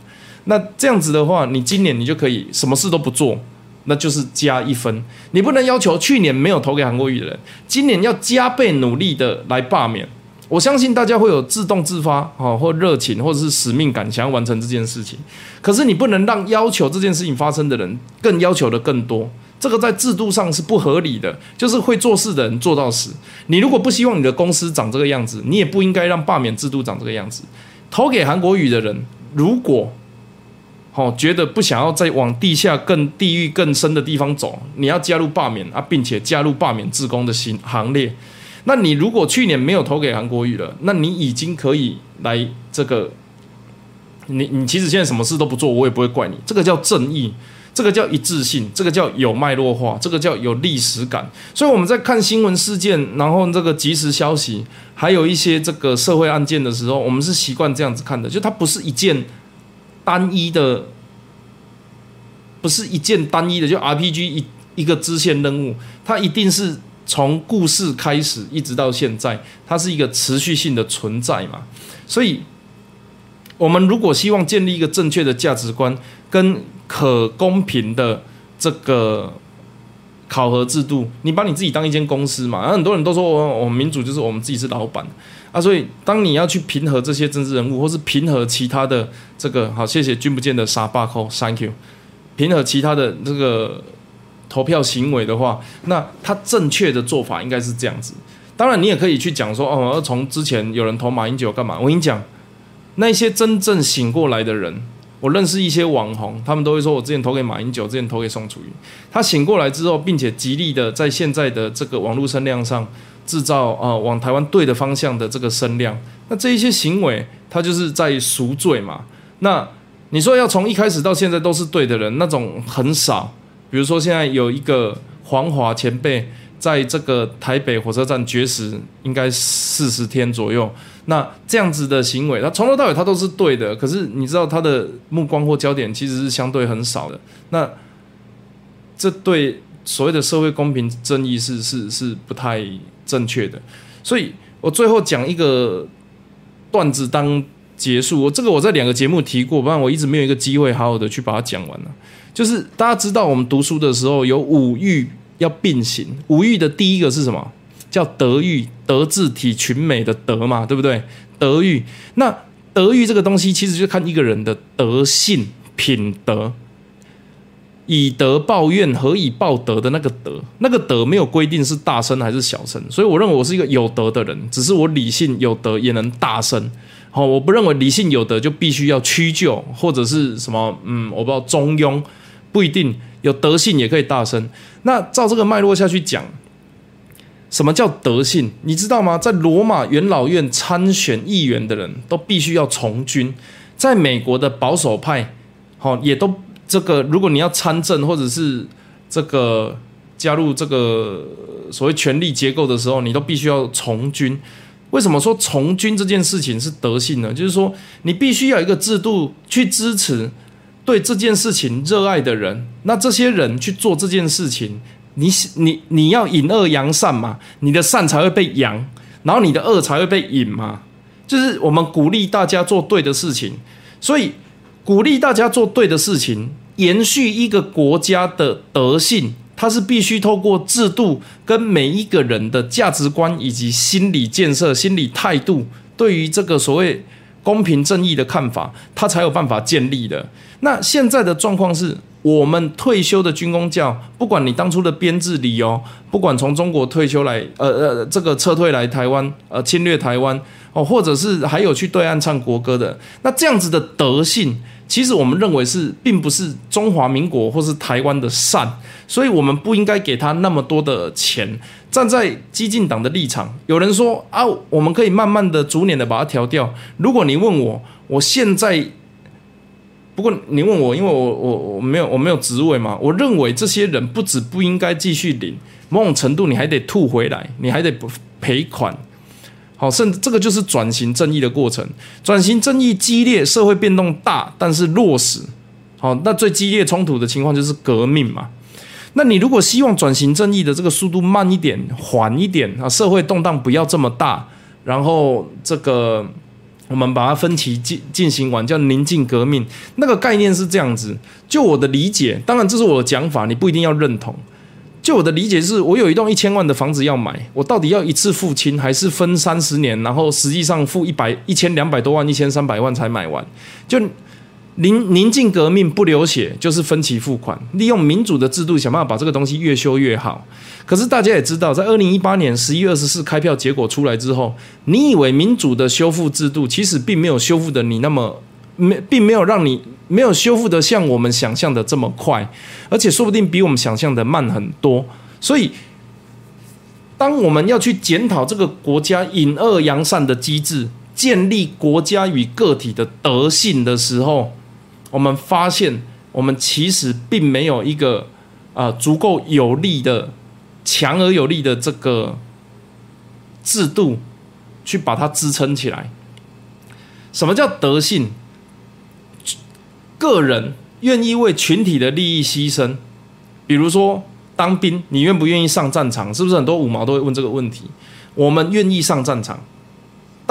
那这样子的话，你今年你就可以什么事都不做，那就是加一分。你不能要求去年没有投给韩国瑜的人，今年要加倍努力的来罢免。我相信大家会有自动自发啊，或热情，或者是使命感，想要完成这件事情。可是你不能让要求这件事情发生的人更要求的更多。这个在制度上是不合理的，就是会做事的人做到死。你如果不希望你的公司长这个样子，你也不应该让罢免制度长这个样子。投给韩国语的人，如果好觉得不想要再往地下更地狱更深的地方走，你要加入罢免啊，并且加入罢免自工的行行列。那你如果去年没有投给韩国语了，那你已经可以来这个，你你其实现在什么事都不做，我也不会怪你。这个叫正义。这个叫一致性，这个叫有脉络化，这个叫有历史感。所以我们在看新闻事件，然后这个即时消息，还有一些这个社会案件的时候，我们是习惯这样子看的，就它不是一件单一的，不是一件单一的，就 RPG 一一个支线任务，它一定是从故事开始一直到现在，它是一个持续性的存在嘛。所以，我们如果希望建立一个正确的价值观，跟可公平的这个考核制度，你把你自己当一间公司嘛？然后很多人都说，我我们民主就是我们自己是老板啊。所以当你要去平和这些政治人物，或是平和其他的这个好，谢谢君不见的傻巴扣，Thank you。平和其他的这个投票行为的话，那他正确的做法应该是这样子。当然，你也可以去讲说，哦，从之前有人投马英九干嘛？我跟你讲，那些真正醒过来的人。我认识一些网红，他们都会说，我之前投给马英九，之前投给宋楚瑜。他醒过来之后，并且极力的在现在的这个网络声量上制造啊，往台湾对的方向的这个声量。那这一些行为，他就是在赎罪嘛。那你说要从一开始到现在都是对的人，那种很少。比如说现在有一个黄华前辈。在这个台北火车站绝食，应该四十天左右。那这样子的行为，他从头到尾他都是对的。可是你知道他的目光或焦点其实是相对很少的。那这对所谓的社会公平正义是是是不太正确的。所以我最后讲一个段子当结束。我这个我在两个节目提过，不然我一直没有一个机会好好的去把它讲完了。就是大家知道我们读书的时候有五欲。要并行，五欲的第一个是什么？叫德育，德智体群美的德嘛，对不对？德育，那德育这个东西，其实就看一个人的德性品德。以德报怨，何以报德的那个德，那个德没有规定是大声还是小声，所以我认为我是一个有德的人，只是我理性有德也能大声。好，我不认为理性有德就必须要屈就或者是什么，嗯，我不知道中庸，不一定。有德性也可以大声。那照这个脉络下去讲，什么叫德性？你知道吗？在罗马元老院参选议员的人都必须要从军。在美国的保守派，好也都这个，如果你要参政或者是这个加入这个所谓权力结构的时候，你都必须要从军。为什么说从军这件事情是德性呢？就是说你必须要一个制度去支持。对这件事情热爱的人，那这些人去做这件事情，你你你要引恶扬善嘛，你的善才会被扬，然后你的恶才会被引嘛。就是我们鼓励大家做对的事情，所以鼓励大家做对的事情，延续一个国家的德性，它是必须透过制度跟每一个人的价值观以及心理建设、心理态度，对于这个所谓公平正义的看法，它才有办法建立的。那现在的状况是，我们退休的军工教，不管你当初的编制理由，不管从中国退休来，呃呃，这个撤退来台湾，呃，侵略台湾，哦，或者是还有去对岸唱国歌的，那这样子的德性，其实我们认为是并不是中华民国或是台湾的善，所以我们不应该给他那么多的钱。站在激进党的立场，有人说啊，我们可以慢慢的、逐年的把它调掉。如果你问我，我现在。不过你问我，因为我我我没有我没有职位嘛，我认为这些人不止不应该继续领，某种程度你还得吐回来，你还得赔款。好，甚至这个就是转型正义的过程。转型正义激烈，社会变动大，但是落实好，那最激烈冲突的情况就是革命嘛。那你如果希望转型正义的这个速度慢一点、缓一点啊，社会动荡不要这么大，然后这个。我们把它分期进进行完，叫宁静革命。那个概念是这样子，就我的理解，当然这是我的讲法，你不一定要认同。就我的理解是，我有一栋一千万的房子要买，我到底要一次付清，还是分三十年，然后实际上付一百一千两百多万、一千三百万才买完？就。宁宁静革命不流血，就是分期付款，利用民主的制度想办法把这个东西越修越好。可是大家也知道，在二零一八年十一月二十四开票结果出来之后，你以为民主的修复制度，其实并没有修复的你那么没，并没有让你没有修复的像我们想象的这么快，而且说不定比我们想象的慢很多。所以，当我们要去检讨这个国家隐恶扬善的机制，建立国家与个体的德性的时候，我们发现，我们其实并没有一个啊足够有力的、强而有力的这个制度去把它支撑起来。什么叫德性？个人愿意为群体的利益牺牲，比如说当兵，你愿不愿意上战场？是不是很多五毛都会问这个问题？我们愿意上战场。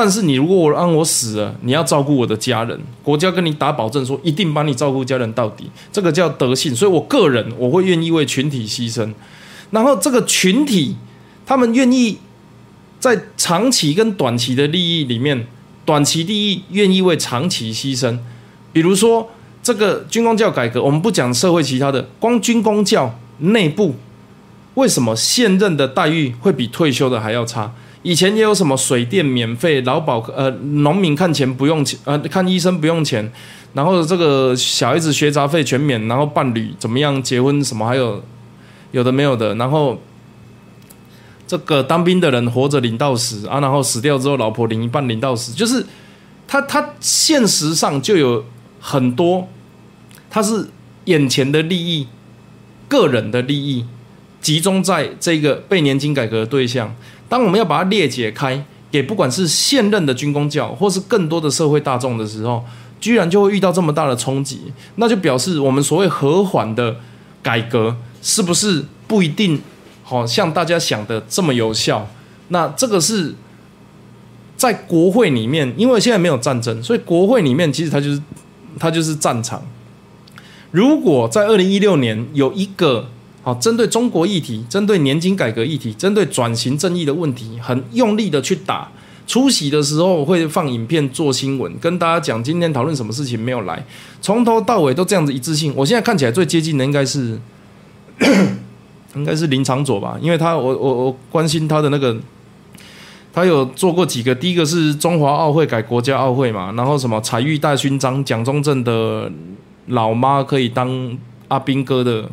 但是你如果我让我死了，你要照顾我的家人，国家跟你打保证说一定帮你照顾家人到底，这个叫德性。所以我个人我会愿意为群体牺牲，然后这个群体他们愿意在长期跟短期的利益里面，短期利益愿意为长期牺牲。比如说这个军工教改革，我们不讲社会其他的，光军工教内部为什么现任的待遇会比退休的还要差？以前也有什么水电免费、劳保呃农民看钱不用钱呃看医生不用钱，然后这个小孩子学杂费全免，然后伴侣怎么样结婚什么还有有的没有的，然后这个当兵的人活着领到死啊，然后死掉之后老婆领一半领到死，就是他他现实上就有很多他是眼前的利益、个人的利益集中在这个被年金改革的对象。当我们要把它裂解开，给不管是现任的军工教，或是更多的社会大众的时候，居然就会遇到这么大的冲击，那就表示我们所谓和缓的改革，是不是不一定好像大家想的这么有效？那这个是在国会里面，因为现在没有战争，所以国会里面其实它就是它就是战场。如果在二零一六年有一个。针对中国议题，针对年金改革议题，针对转型正义的问题，很用力的去打。出席的时候会放影片做新闻，跟大家讲今天讨论什么事情没有来，从头到尾都这样子一致性。我现在看起来最接近的应该是，应该是林长佐吧，因为他我我我关心他的那个，他有做过几个，第一个是中华奥会改国家奥会嘛，然后什么彩玉大勋章，蒋中正的老妈可以当阿兵哥的。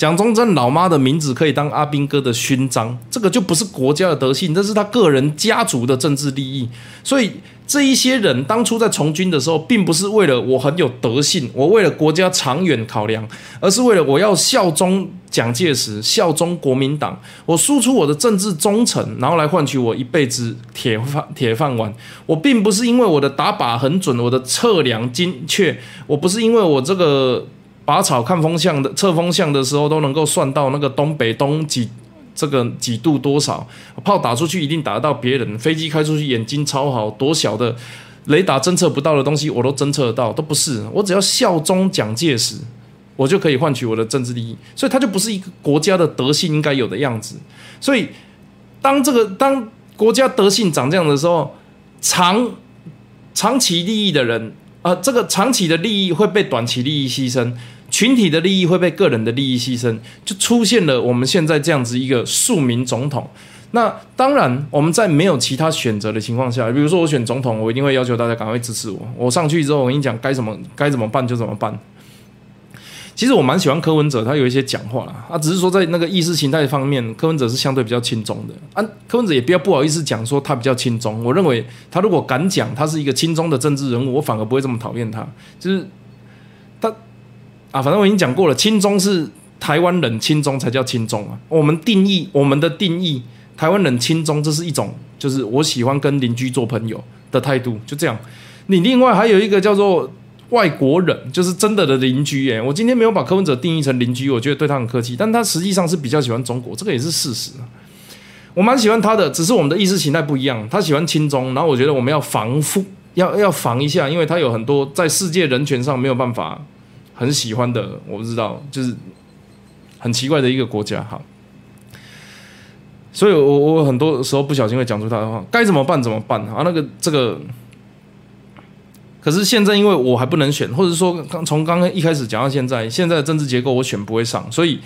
蒋中正老妈的名字可以当阿兵哥的勋章，这个就不是国家的德性，这是他个人家族的政治利益。所以这一些人当初在从军的时候，并不是为了我很有德性，我为了国家长远考量，而是为了我要效忠蒋介石，效忠国民党，我输出我的政治忠诚，然后来换取我一辈子铁饭铁饭碗。我并不是因为我的打靶很准，我的测量精确，我不是因为我这个。拔草看风向的测风向的时候都能够算到那个东北东几这个几度多少炮打出去一定打得到别人飞机开出去眼睛超好多小的雷达侦测不到的东西我都侦测得到都不是我只要效忠蒋介石我就可以换取我的政治利益所以它就不是一个国家的德性应该有的样子所以当这个当国家德性长这样的时候长长期利益的人啊这个长期的利益会被短期利益牺牲。群体的利益会被个人的利益牺牲，就出现了我们现在这样子一个庶民总统。那当然，我们在没有其他选择的情况下，比如说我选总统，我一定会要求大家赶快支持我。我上去之后，我跟你讲该怎么该怎么办就怎么办。其实我蛮喜欢柯文哲，他有一些讲话啦，啊，只是说在那个意识形态方面，柯文哲是相对比较轻中的啊。柯文哲也不要不好意思讲说他比较轻中，我认为他如果敢讲他是一个轻中的政治人物，我反而不会这么讨厌他。就是啊，反正我已经讲过了，轻中是台湾人轻中才叫轻中啊。我们定义我们的定义。台湾人亲中，这是一种，就是我喜欢跟邻居做朋友的态度，就这样。你另外还有一个叫做外国人，就是真的的邻居。耶。我今天没有把柯文哲定义成邻居，我觉得对他很客气，但他实际上是比较喜欢中国，这个也是事实。我蛮喜欢他的，只是我们的意识形态不一样。他喜欢亲中，然后我觉得我们要防护，要要防一下，因为他有很多在世界人权上没有办法很喜欢的，我不知道，就是很奇怪的一个国家。哈。所以，我我很多时候不小心会讲出他的话，该怎么办怎么办啊？那个这个，可是现在因为我还不能选，或者说刚从刚刚一开始讲到现在，现在的政治结构我选不会上，所以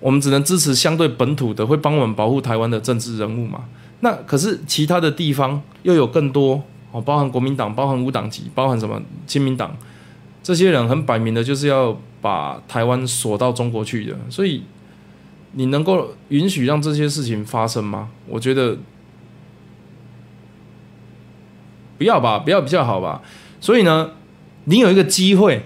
我们只能支持相对本土的，会帮我们保护台湾的政治人物嘛。那可是其他的地方又有更多哦，包含国民党，包含无党籍，包含什么亲民党，这些人很摆明的就是要把台湾锁到中国去的，所以。你能够允许让这些事情发生吗？我觉得不要吧，不要比较好吧。所以呢，你有一个机会，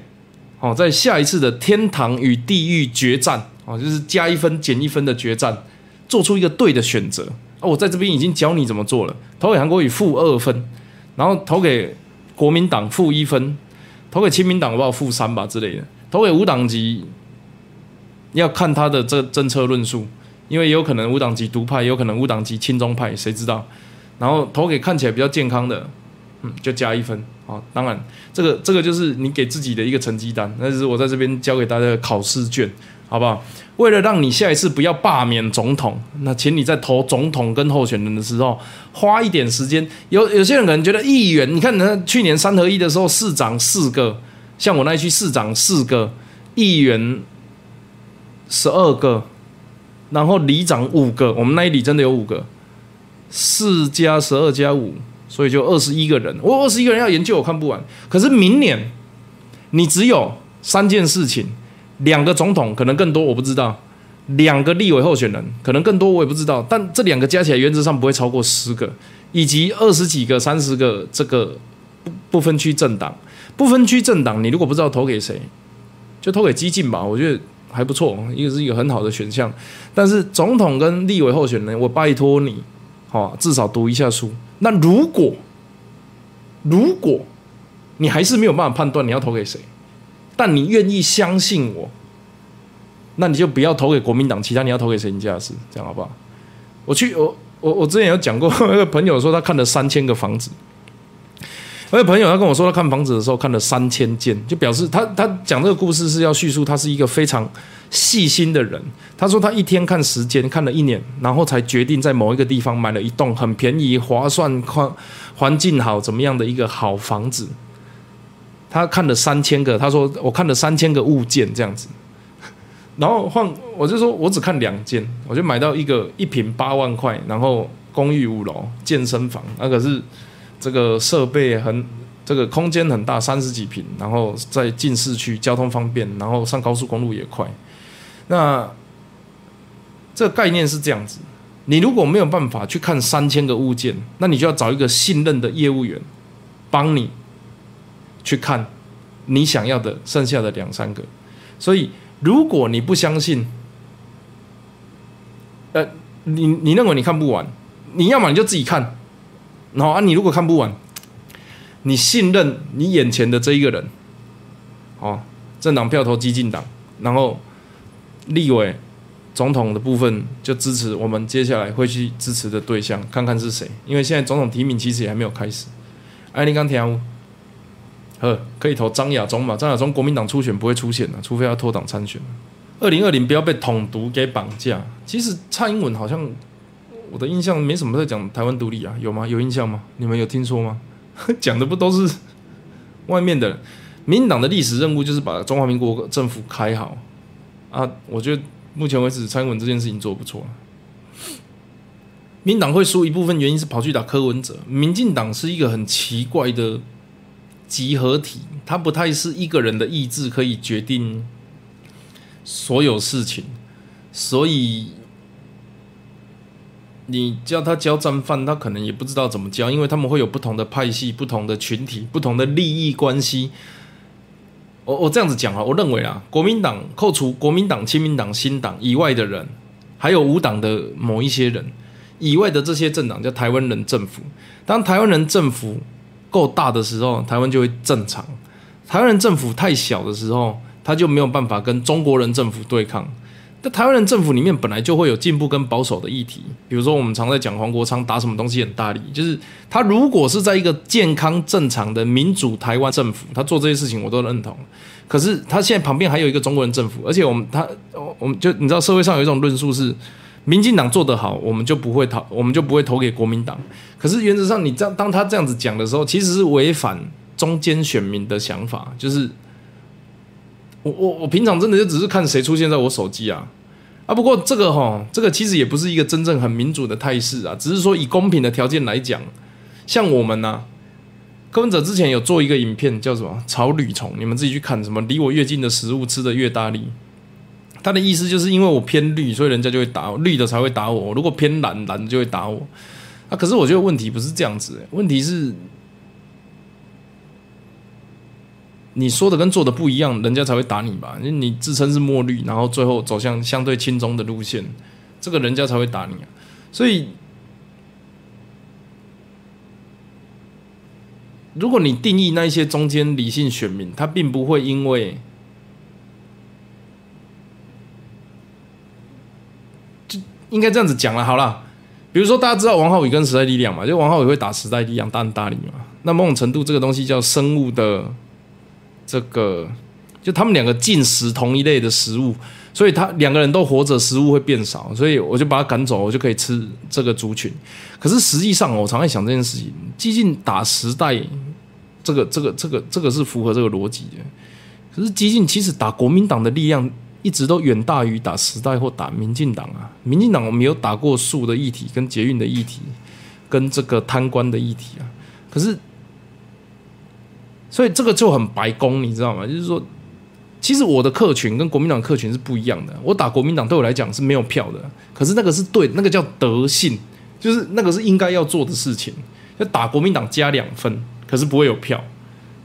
哦，在下一次的天堂与地狱决战，哦，就是加一分减一分的决战，做出一个对的选择。啊，我在这边已经教你怎么做了。投给韩国语负二分，然后投给国民党负一分，投给亲民党的话负三吧之类的，投给无党籍。要看他的这政策论述，因为有可能无党籍独派，有可能无党籍亲中派，谁知道？然后投给看起来比较健康的，嗯，就加一分好。当然，这个这个就是你给自己的一个成绩单，那是我在这边教给大家的考试卷，好不好？为了让你下一次不要罢免总统，那请你在投总统跟候选人的时候花一点时间。有有些人可能觉得议员，你看那去年三合一的时候，市长四个，像我那一区市长四个，议员。十二个，然后里长五个，我们那一里真的有五个，四加十二加五，所以就二十一个人。我二十一个人要研究，我看不完。可是明年你只有三件事情，两个总统可能更多，我不知道；两个立委候选人可能更多，我也不知道。但这两个加起来原则上不会超过十个，以及二十几个、三十个这个不不分区政党。不分区政党，你如果不知道投给谁，就投给激进吧。我觉得。还不错，一个是一个很好的选项，但是总统跟立委候选人，我拜托你，好，至少读一下书。那如果如果你还是没有办法判断你要投给谁，但你愿意相信我，那你就不要投给国民党，其他你要投给谁，你家的事，这样好不好？我去，我我我之前有讲过，那个朋友说他看了三千个房子。我有朋友，他跟我说，他看房子的时候看了三千间，就表示他他讲这个故事是要叙述他是一个非常细心的人。他说他一天看时间看了一年，然后才决定在某一个地方买了一栋很便宜、划算、宽环境好、怎么样的一个好房子。他看了三千个，他说我看了三千个物件这样子。然后换我就说我只看两间，我就买到一个一平八万块，然后公寓五楼健身房，那可是。这个设备很，这个空间很大，三十几平，然后在进市区，交通方便，然后上高速公路也快。那这个概念是这样子：你如果没有办法去看三千个物件，那你就要找一个信任的业务员帮你去看你想要的剩下的两三个。所以，如果你不相信，呃，你你认为你看不完，你要么你就自己看。然后啊，你如果看不完，你信任你眼前的这一个人，哦，政党票投激进党，然后立委、总统的部分就支持我们接下来会去支持的对象，看看是谁。因为现在总统提名其实也还没有开始。哎，你刚听，呵，可以投张亚中嘛？张亚中国民党初选不会出现的，除非要脱党参选。二零二零不要被统独给绑架。其实蔡英文好像。我的印象没什么在讲台湾独立啊，有吗？有印象吗？你们有听说吗？讲的不都是外面的？民党的历史任务就是把中华民国政府开好啊。我觉得目前为止，蔡英文这件事情做得不错。民党会输一部分原因是跑去打柯文哲，民进党是一个很奇怪的集合体，它不太是一个人的意志可以决定所有事情，所以你叫他教战犯，他可能也不知道怎么教，因为他们会有不同的派系、不同的群体、不同的利益关系。我我这样子讲啊，我认为啊，国民党扣除国民党、亲民党、新党以外的人，还有无党的某一些人。以外的这些政党叫台湾人政府。当台湾人政府够大的时候，台湾就会正常；台湾人政府太小的时候，他就没有办法跟中国人政府对抗。但台湾人政府里面本来就会有进步跟保守的议题，比如说我们常在讲黄国昌打什么东西很大力，就是他如果是在一个健康正常的民主台湾政府，他做这些事情我都认同。可是他现在旁边还有一个中国人政府，而且我们他我们就你知道社会上有一种论述是。民进党做得好，我们就不会投，我们就不会投给国民党。可是原则上，你这样当他这样子讲的时候，其实是违反中间选民的想法。就是我我我平常真的就只是看谁出现在我手机啊啊！不过这个哈，这个其实也不是一个真正很民主的态势啊，只是说以公平的条件来讲，像我们呢，柯文哲之前有做一个影片叫什么“草履虫”，你们自己去看，什么离我越近的食物吃的越大力。他的意思就是因为我偏绿，所以人家就会打我，绿的才会打我。如果偏蓝，蓝就会打我。啊，可是我觉得问题不是这样子，问题是你说的跟做的不一样，人家才会打你吧？因为你自称是墨绿，然后最后走向相对轻中的路线，这个人家才会打你啊。所以，如果你定义那一些中间理性选民，他并不会因为。应该这样子讲了，好了，比如说大家知道王浩宇跟时代力量嘛，就王浩宇会打时代力量，大很大力嘛。那某种程度，这个东西叫生物的这个，就他们两个进食同一类的食物，所以他两个人都活着，食物会变少，所以我就把他赶走，我就可以吃这个族群。可是实际上，我常在想这件事情，激进打时代，这个这个这个这个是符合这个逻辑的。可是激进其实打国民党的力量。一直都远大于打时代或打民进党啊！民进党我们有打过树的议题、跟捷运的议题、跟这个贪官的议题啊。可是，所以这个就很白宫，你知道吗？就是说，其实我的客群跟国民党客群是不一样的。我打国民党对我来讲是没有票的，可是那个是对，那个叫德性，就是那个是应该要做的事情。就打国民党加两分，可是不会有票。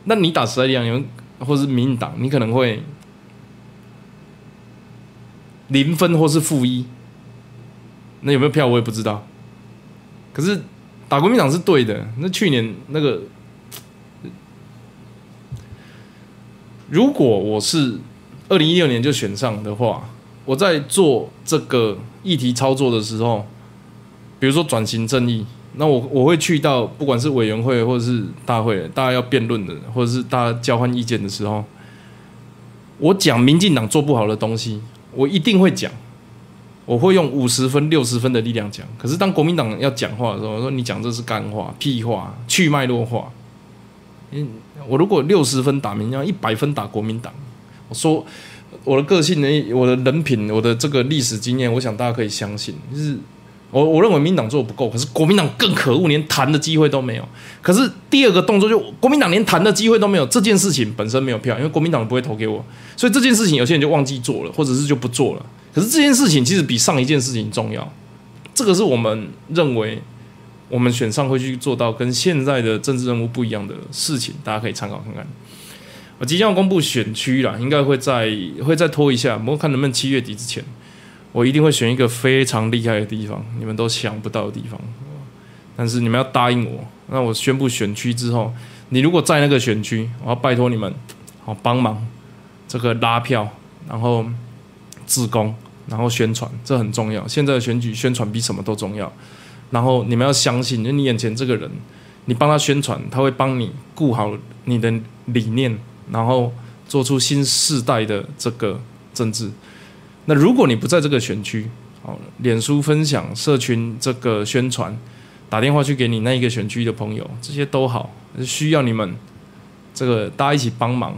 那你打时代力量，或是民进党，你可能会。零分或是负一，那有没有票我也不知道。可是打国民党是对的。那去年那个，如果我是二零一六年就选上的话，我在做这个议题操作的时候，比如说转型正义，那我我会去到不管是委员会或者是大会，大家要辩论的，或者是大家交换意见的时候，我讲民进党做不好的东西。我一定会讲，我会用五十分、六十分的力量讲。可是当国民党要讲话的时候，我说你讲这是干话、屁话、去脉络化。嗯，我如果六十分打民进一百分打国民党，我说我的个性呢，我的人品，我的这个历史经验，我想大家可以相信，就是。我我认为民党做的不够，可是国民党更可恶，连谈的机会都没有。可是第二个动作就国民党连谈的机会都没有，这件事情本身没有票，因为国民党不会投给我，所以这件事情有些人就忘记做了，或者是就不做了。可是这件事情其实比上一件事情重要，这个是我们认为我们选上会去做到跟现在的政治任务不一样的事情，大家可以参考看看。我即将要公布选区了，应该会再会再拖一下，我看能不能七月底之前。我一定会选一个非常厉害的地方，你们都想不到的地方。但是你们要答应我，那我宣布选区之后，你如果在那个选区，我要拜托你们，好帮忙这个拉票，然后自工，然后宣传，这很重要。现在的选举宣传比什么都重要。然后你们要相信，就你眼前这个人，你帮他宣传，他会帮你顾好你的理念，然后做出新时代的这个政治。那如果你不在这个选区，哦，脸书分享、社群这个宣传，打电话去给你那一个选区的朋友，这些都好，需要你们这个大家一起帮忙。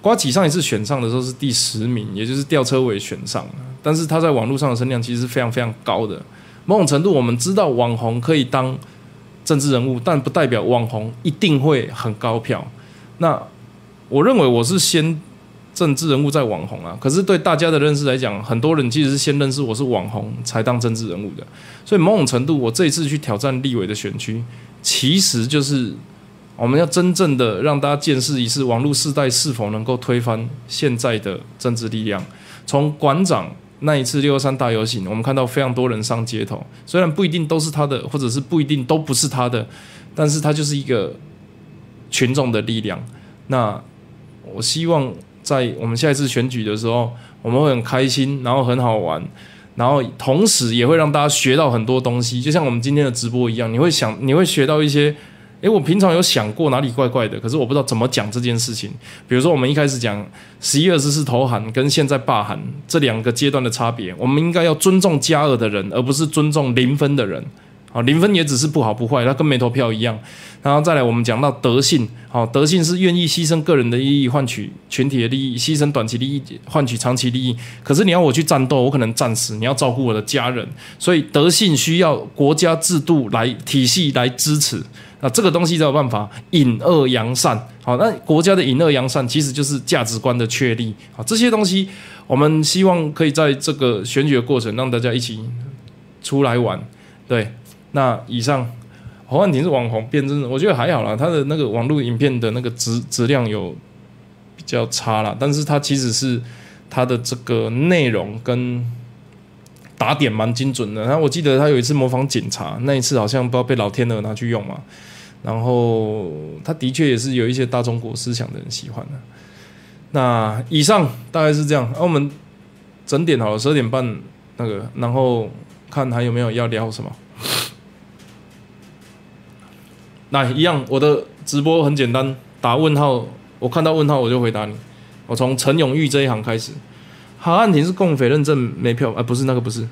瓜起上一次选上的时候是第十名，也就是吊车尾选上，但是他在网络上的声量其实是非常非常高的。某种程度，我们知道网红可以当政治人物，但不代表网红一定会很高票。那我认为我是先政治人物在网红啊，可是对大家的认识来讲，很多人其实是先认识我是网红才当政治人物的。所以某种程度，我这一次去挑战立委的选区，其实就是。我们要真正的让大家见识一次网络时代是否能够推翻现在的政治力量。从馆长那一次六二三大游行，我们看到非常多人上街头，虽然不一定都是他的，或者是不一定都不是他的，但是他就是一个群众的力量。那我希望在我们下一次选举的时候，我们会很开心，然后很好玩，然后同时也会让大家学到很多东西，就像我们今天的直播一样，你会想，你会学到一些。诶，我平常有想过哪里怪怪的，可是我不知道怎么讲这件事情。比如说，我们一开始讲十一二十四投韩跟现在罢韩这两个阶段的差别，我们应该要尊重加二的人，而不是尊重零分的人。啊，零分也只是不好不坏，它跟没投票一样。然后再来，我们讲到德性，好，德性是愿意牺牲个人的利益换取群体的利益，牺牲短期利益换取长期利益。可是你要我去战斗，我可能战死。你要照顾我的家人，所以德性需要国家制度来体系来支持。那这个东西才有办法引恶扬善，好，那国家的引恶扬善其实就是价值观的确立，好，这些东西我们希望可以在这个选举的过程让大家一起出来玩，对，那以上侯汉廷是网红变真的，我觉得还好啦，他的那个网络影片的那个质质量有比较差啦，但是他其实是他的这个内容跟打点蛮精准的，然后我记得他有一次模仿警察，那一次好像不知道被老天鹅拿去用嘛。然后他的确也是有一些大中国思想的人喜欢的。那以上大概是这样，那我们整点好了，十二点半那个，然后看还有没有要聊什么。那，一样，我的直播很简单，打问号，我看到问号我就回答你。我从陈永玉这一行开始，哈案庭是共匪认证没票啊？不是那个，不是，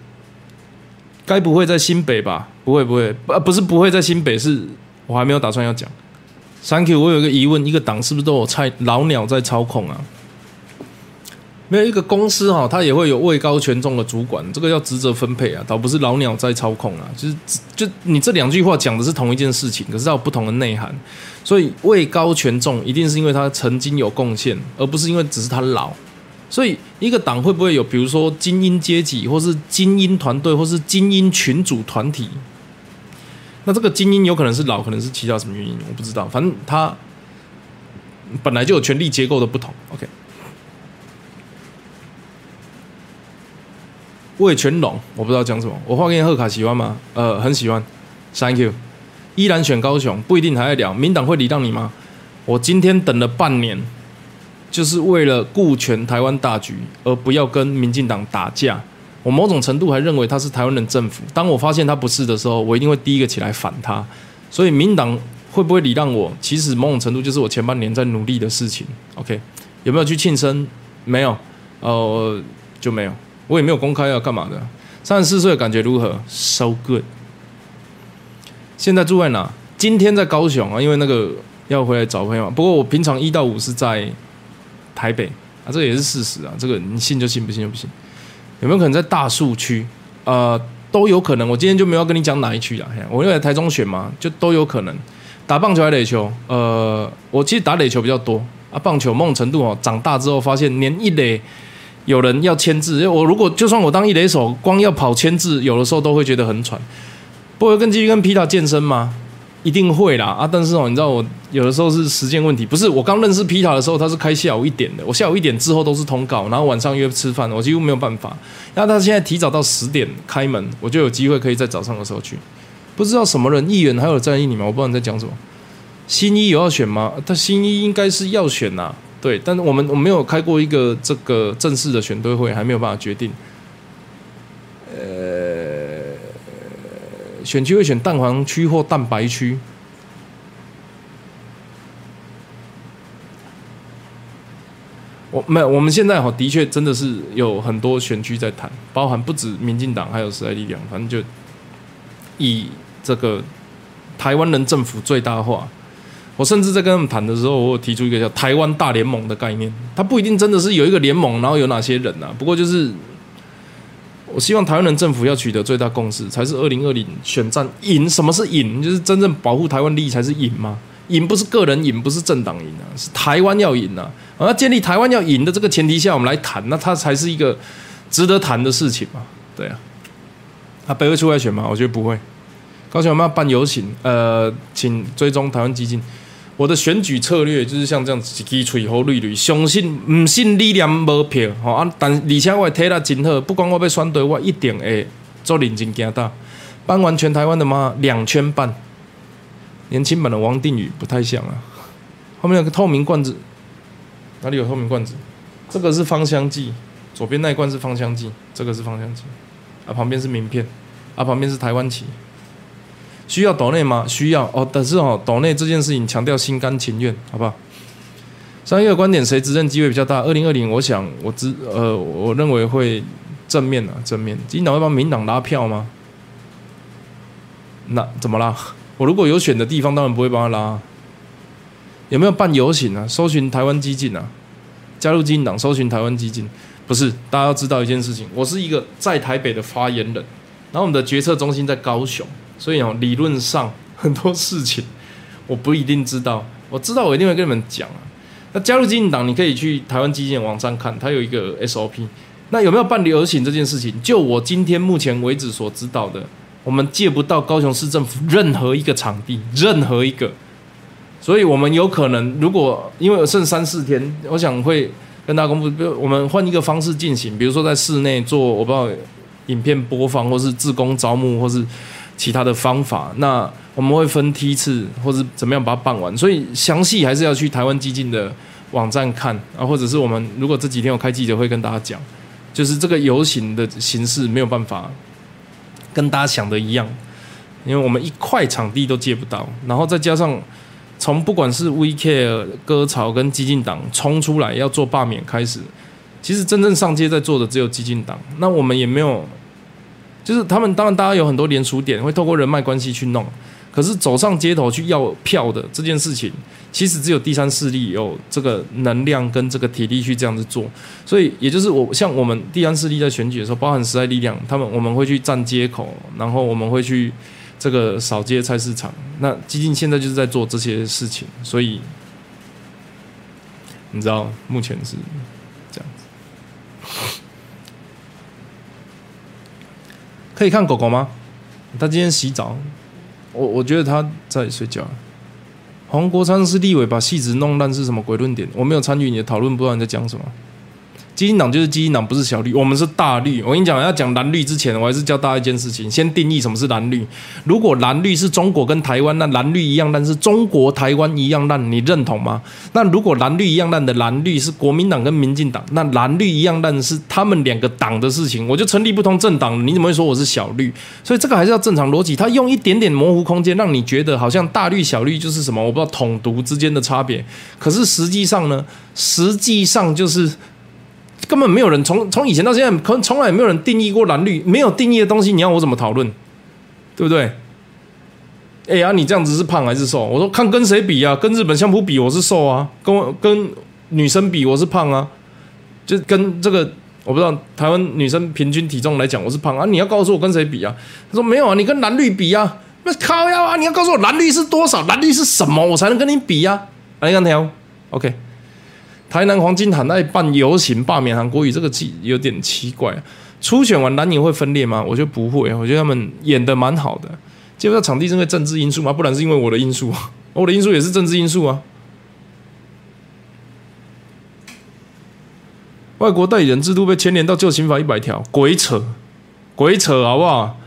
该不会在新北吧？不会，不会，不，不是不会在新北是。我还没有打算要讲，Thank you。我有一个疑问，一个党是不是都有菜老鸟在操控啊？没有一个公司哈，它也会有位高权重的主管，这个要职责分配啊，倒不是老鸟在操控啊。就是就你这两句话讲的是同一件事情，可是它有不同的内涵。所以位高权重一定是因为他曾经有贡献，而不是因为只是他老。所以一个党会不会有，比如说精英阶级，或是精英团队，或是精英群组团体？那这个精英有可能是老，可能是其他什么原因，我不知道。反正他本来就有权力结构的不同。OK，魏全龙，我不知道讲什么。我画给你贺卡，喜欢吗？呃，很喜欢。Thank you。依然选高雄，不一定还在聊。民党会礼让你吗？我今天等了半年，就是为了顾全台湾大局，而不要跟民进党打架。我某种程度还认为他是台湾人政府。当我发现他不是的时候，我一定会第一个起来反他。所以民党会不会礼让我？其实某种程度就是我前半年在努力的事情。OK，有没有去庆生？没有，呃，就没有。我也没有公开要干嘛的。三十四岁感觉如何？So good。现在住在哪？今天在高雄啊，因为那个要回来找朋友。不过我平常一到五是在台北啊，这也是事实啊。这个你信就信，不信就不信。有没有可能在大树区？呃，都有可能。我今天就没有跟你讲哪一区了。我因为台中选嘛，就都有可能。打棒球还是垒球？呃，我其实打垒球比较多啊。棒球某种程度哦，长大之后发现连一垒有人要签字，因为我如果就算我当一雷手，光要跑签字，有的时候都会觉得很喘。不会跟继续跟皮塔健身吗？一定会啦啊！但是哦，你知道我有的时候是时间问题，不是我刚认识皮塔的时候，他是开下午一点的，我下午一点之后都是通告，然后晚上约吃饭，我几乎没有办法。那他现在提早到十点开门，我就有机会可以在早上的时候去。不知道什么人议员还有在意你吗？我不知道你在讲什么。新一有要选吗？他新一应该是要选呐，对，但是我们我没有开过一个这个正式的选队会，还没有办法决定。呃选区会选蛋黄区或蛋白区，我没有。我们现在哈的确真的是有很多选区在谈，包含不止民进党，还有时代力量，反正就以这个台湾人政府最大化。我甚至在跟他们谈的时候，我有提出一个叫台湾大联盟的概念，它不一定真的是有一个联盟，然后有哪些人啊？不过就是，我希望台湾人政府要取得最大共识，才是二零二零选战赢。什么是赢？就是真正保护台湾利益才是赢吗？赢不是个人赢，不是政党赢啊，是台湾要赢啊！而建立台湾要赢的这个前提下，我们来谈，那它才是一个值得谈的事情嘛？对啊，他北会出来选吗？我觉得不会。高雄我们要办游行，呃，请追踪台湾基金。我的选举策略就是像这样子，一支嘴好绿绿，相信唔信理念无票，吼啊！但而且我体力真好，不管我要选对，我一定会做认真行大。办完全台湾的吗？两圈半。年轻版的王定宇不太像啊。后面有个透明罐子，哪里有透明罐子？这个是芳香剂，左边那一罐是芳香剂，这个是芳香剂，啊，旁边是名片，啊，旁边是台湾旗。需要岛内吗？需要哦，但是哦，岛内这件事情强调心甘情愿，好不好？商业的观点，谁执政机会比较大？二零二零，我想我知呃，我认为会正面啊，正面。金党会帮民党拉票吗？那怎么拉？我如果有选的地方，当然不会帮他拉。有没有办游行啊？搜寻台湾激进啊，加入金党，搜寻台湾激进。不是，大家要知道一件事情，我是一个在台北的发言人，然后我们的决策中心在高雄。所以哦，理论上很多事情我不一定知道，我知道我一定会跟你们讲啊。那加入基进党，你可以去台湾基金网站看，它有一个 SOP。那有没有办理游行这件事情？就我今天目前为止所知道的，我们借不到高雄市政府任何一个场地，任何一个。所以我们有可能，如果因为剩三四天，我想会跟大家公布，比如我们换一个方式进行，比如说在室内做，我不知道影片播放，或是自工招募，或是。其他的方法，那我们会分梯次，或者怎么样把它办完。所以详细还是要去台湾基金的网站看啊，或者是我们如果这几天有开记者会跟大家讲，就是这个游行的形式没有办法跟大家想的一样，因为我们一块场地都借不到，然后再加上从不管是 VK 歌潮跟激进党冲出来要做罢免开始，其实真正上街在做的只有激进党，那我们也没有。就是他们当然，大家有很多联署点，会透过人脉关系去弄。可是走上街头去要票的这件事情，其实只有第三势力有这个能量跟这个体力去这样子做。所以，也就是我像我们第三势力在选举的时候，包含时代力量，他们我们会去站街口，然后我们会去这个扫街菜市场。那基金现在就是在做这些事情，所以你知道目前是这样子。可以看狗狗吗？他今天洗澡，我我觉得他在睡觉。黄国昌是立委把戏子弄烂是什么鬼论点？我没有参与你的讨论，不知道你在讲什么。基金党就是基金党，不是小绿，我们是大绿。我跟你讲，要讲蓝绿之前，我还是教大家一件事情：先定义什么是蓝绿。如果蓝绿是中国跟台湾，那蓝绿一样烂，是中国台湾一样烂，你认同吗？那如果蓝绿一样烂的蓝绿是国民党跟民进党，那蓝绿一样烂是他们两个党的事情，我就成立不同政党，你怎么会说我是小绿？所以这个还是要正常逻辑。他用一点点模糊空间，让你觉得好像大绿小绿就是什么，我不知道统独之间的差别。可是实际上呢，实际上就是。根本没有人从从以前到现在，可能从来没有人定义过蓝绿，没有定义的东西，你要我怎么讨论？对不对？哎呀，你这样子是胖还是瘦？我说看跟谁比啊？跟日本相扑比，我是瘦啊；跟跟女生比，我是胖啊。就跟这个我不知道台湾女生平均体重来讲，我是胖啊。你要告诉我跟谁比啊？他说没有啊，你跟蓝绿比啊。那靠呀啊！你要告诉我蓝绿是多少？蓝绿是什么？我才能跟你比呀？来看条，OK。台南黄金海岸办游行罢免韩国语，这个记有点奇怪。初选完蓝营会分裂吗？我觉得不会，我觉得他们演的蛮好的。接不到场地是因为政治因素吗？不然是因为我的因素，我的因素也是政治因素啊。外国代理人制度被牵连到旧刑法一百条，鬼扯，鬼扯，好不好？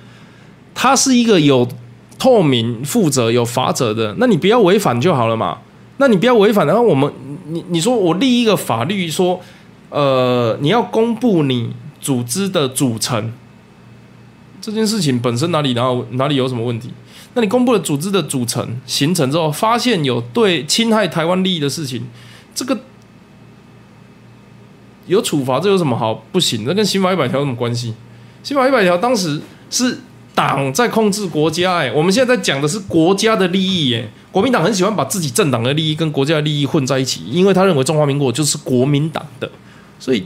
它是一个有透明、负责、有法则的，那你不要违反就好了嘛。那你不要违反，然后我们。你你说我立一个法律说，呃，你要公布你组织的组成，这件事情本身哪里哪有哪里有什么问题？那你公布了组织的组成形成之后，发现有对侵害台湾利益的事情，这个有处罚，这有什么好不行？那跟刑法一百条有什么关系？刑法一百条当时是党在控制国家，哎，我们现在在讲的是国家的利益，哎，国民党很喜欢把自己政党的利益跟国家的利益混在一起，因为他认为中华民国就是国民党的，所以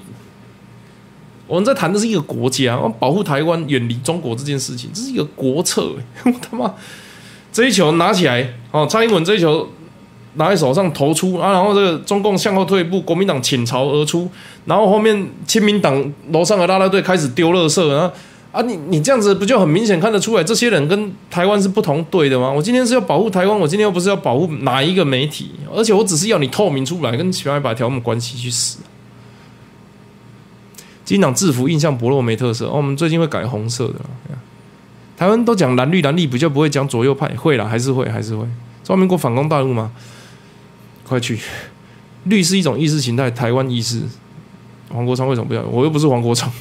我们在谈的是一个国家，保护台湾远离中国这件事情，这是一个国策，我他妈这一球拿起来，哦，蔡英文这一球。拿在手上投出啊，然后这个中共向后退一步，国民党倾巢而出，然后后面亲民党楼上的拉拉队开始丢垃圾啊啊！你你这样子不就很明显看得出来，这些人跟台湾是不同队的吗？我今天是要保护台湾，我今天又不是要保护哪一个媒体，而且我只是要你透明出来，跟喜欢一把条目关系？去死！金党制服印象薄弱没特色，哦，我们最近会改红色的。台湾都讲蓝绿蓝绿，比较不会讲左右派，会了还是会还是会？中华民国反攻大陆吗？快去！绿是一种意识形态，台湾意识。黄国昌为什么不要？我又不是黄国昌。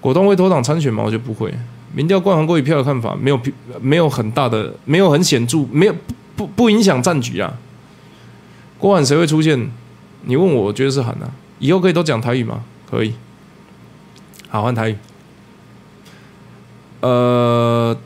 果冻会脱党参选吗？我就不会。民调冠韩国一票的看法，没有没有很大的，没有很显著，没有不不影响战局啊。郭喊谁会出现？你问我，我觉得是韩啊。以后可以都讲台语吗？可以。好，换台语。呃。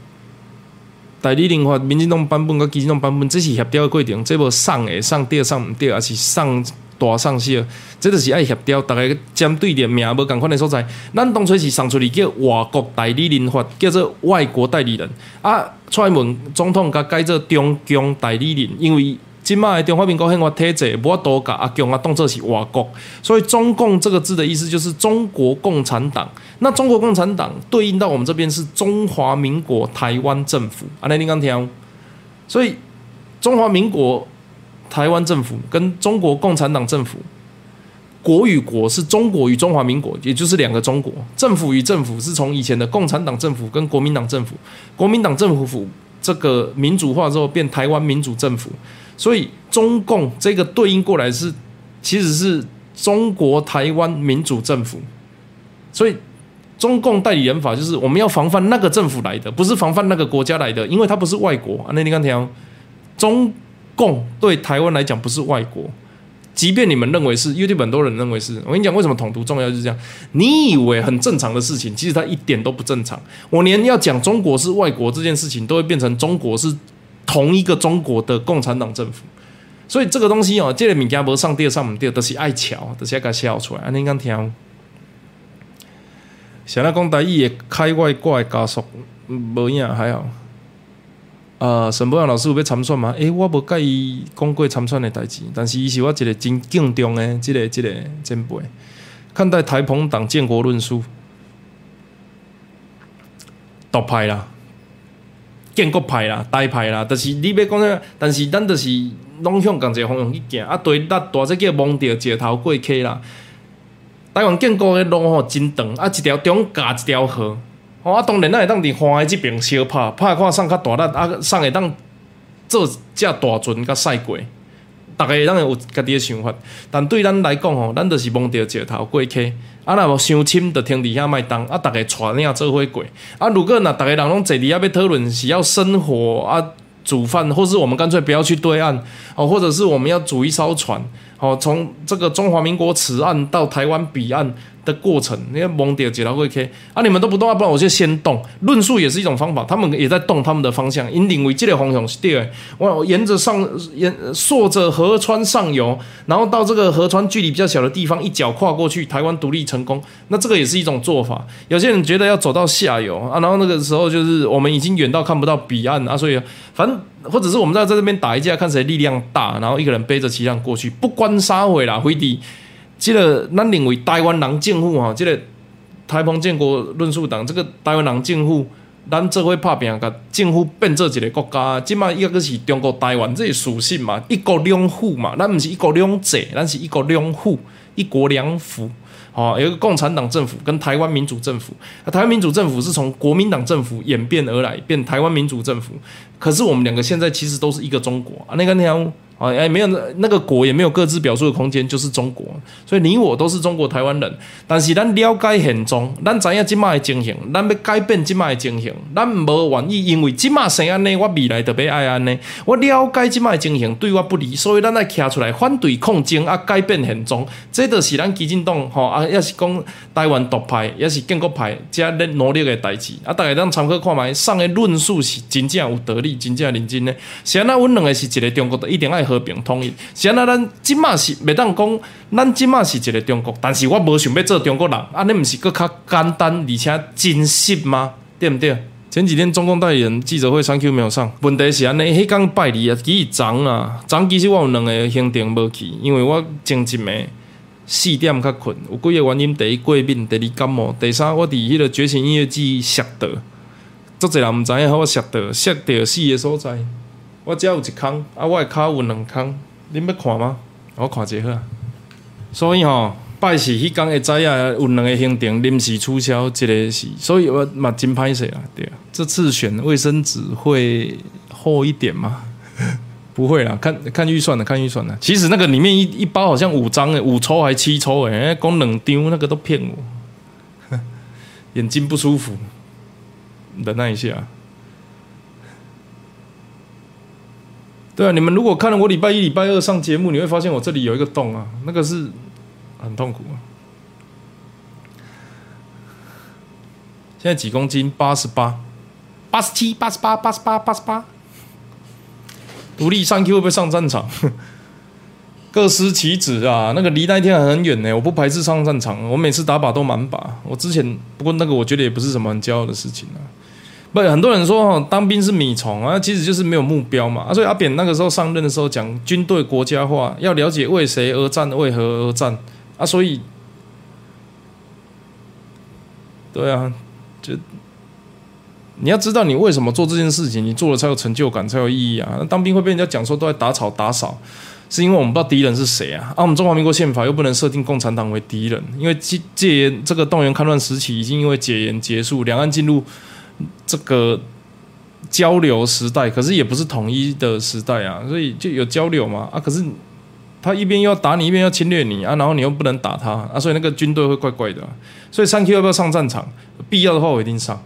代理人法，民进党版本跟基进党版本，这是协调的过程，这无上诶上对上唔对，还是上大上小，这就是爱协调。大家针对的名无共款的所在，咱当初是上出去叫外国代理人法，叫做外国代理人啊。蔡英文总统甲改做中共代理人，因为。今麦的中华民国宪法体制，无多甲阿强啊当做是外国，所以中共这个字的意思就是中国共产党。那中国共产党对应到我们这边是中华民国台湾政府。阿内你刚听，所以中华民国台湾政府跟中国共产党政府，国与国是中国与中华民国，也就是两个中国。政府与政府是从以前的共产党政府跟国民党政府，国民党政府府这个民主化之后变台湾民主政府。所以中共这个对应过来是，其实是中国台湾民主政府。所以中共代理人法就是我们要防范那个政府来的，不是防范那个国家来的，因为它不是外国啊。那你刚听，中共对台湾来讲不是外国，即便你们认为是，因为很多人认为是。我跟你讲，为什么统独重要就是这样。你以为很正常的事情，其实它一点都不正常。我连要讲中国是外国这件事情，都会变成中国是。同一个中国的共产党政府，所以这个东西哦，这个物件无上吊上唔吊，都是爱巧，都是爱笑出来。安尼讲听，想来讲台语的开外挂的加速，无影还好。呃，沈博阳老师有要参选吗？诶，我无介意讲过参选的代志，但是伊是我一个真敬重的，这个这个前辈。看待台澎党建国论述，独派啦。建国派啦，台派啦，但是你要讲啥？但是咱就是拢向共一个方向去行啊。对，咱大只叫蒙着石头过溪啦。台湾建国的路吼真长，啊，一条中架一条河。哦，啊，当然咱会当伫花的即边小拍，拍看送较大力，啊，送会当做只大船甲赛过。逐个当然有家己的想法，但对咱来讲吼，咱就是蒙着石头过溪。啊，若无伤深，就停伫遐卖动。啊，逐个带领做伙过。啊，如果若逐个人拢坐伫遐要讨论是要生火啊、煮饭，或是我们干脆不要去对岸，哦，或者是我们要煮一艘船，哦，从这个中华民国此岸到台湾彼岸。的过程，你看蒙迪尔解到会 K 啊，你们都不动啊，不然我就先动。论述也是一种方法，他们也在动他们的方向，引领为这个方向是对。我沿着上沿顺着河川上游，然后到这个河川距离比较小的地方，一脚跨过去，台湾独立成功。那这个也是一种做法。有些人觉得要走到下游啊，然后那个时候就是我们已经远到看不到彼岸啊，所以反正或者是我们在在这边打一架，看谁力量大，然后一个人背着旗杆过去，不关杀回啦，回敌。即个咱认为台湾人政府哈，这个台澎建国论述党，这个台湾人政府，咱这回拍拼，甲政府变做一个国家，即马一个是中国台湾这属性嘛，一国两府嘛，咱毋是一国两制，咱是一国两府，一国两府，哦，有一个共产党政府跟台湾民主政府，啊，台湾民主政府是从国民党政府演变而来，变台湾民主政府，可是我们两个现在其实都是一个中国啊，那个条。啊，哎，没有那个国也没有各自表述的空间，就是中国。所以你我都是中国台湾人，但是咱了解现状，咱知影即卖的情形，咱要改变即卖的情形，咱无愿意，因为即卖生安尼，我未来特别爱安尼。我了解即卖的情形对我不利，所以咱来站出来反对抗争啊，改变现状。这就是咱基进党吼啊，也是讲台湾独派，也是建国派，加咧努力的代志啊。大家当参考看卖，上的论述是真正有道理，真正认真的。是安那阮两个是一个中国的，一定爱和平统一。是安那咱即马是袂当讲，咱即马是一个中国，但是我无想要做中国人，安尼毋是佫较简单而且真实吗？对毋对？前几天中共代理人记者会三 Q 没有上，问题是安尼，迄讲拜礼啊，其实昨啊，昨其实我有两个行程无去，因为我前一暝四点较困，有几个原因：第一过敏，第二感冒，第三我伫迄个觉醒音乐季摔倒，足侪人毋知影，我摔倒摔到死的所在。我只有一空，啊，我的骹有两空，恁要看吗？我看者好。所以吼，拜四迄天会知影有两个行程临时取消，一个是，所以我嘛真歹势啊，对啊。这次选卫生纸会厚一点吗？不会啦，看看预算的，看预算的。其实那个里面一一包好像五张诶，五抽还七抽诶，讲两张那个都骗我，眼睛不舒服，忍耐一下。对啊，你们如果看了我礼拜一、礼拜二上节目，你会发现我这里有一个洞啊，那个是很痛苦啊。现在几公斤？八十八、八十七、八十八、八十八、八十八。独立上 Q 会不会上战场？各司其职啊，那个离那一天还很远呢。我不排斥上战场，我每次打靶都满靶。我之前不过那个我觉得也不是什么很骄傲的事情啊。不，很多人说哈，当兵是米虫啊，其实就是没有目标嘛。啊，所以阿扁那个时候上任的时候讲军队国家化，要了解为谁而战，为何而战啊。所以，对啊，就你要知道你为什么做这件事情，你做了才有成就感，才有意义啊。那当兵会被人家讲说都在打草打扫，是因为我们不知道敌人是谁啊。啊，我们中华民国宪法又不能设定共产党为敌人，因为戒戒严这个动员戡乱时期已经因为解严结束，两岸进入。这个交流时代，可是也不是统一的时代啊，所以就有交流嘛啊。可是他一边要打你，一边要侵略你啊，然后你又不能打他啊，所以那个军队会怪怪的。所以三 Q 要不要上战场？必要的话我一定上。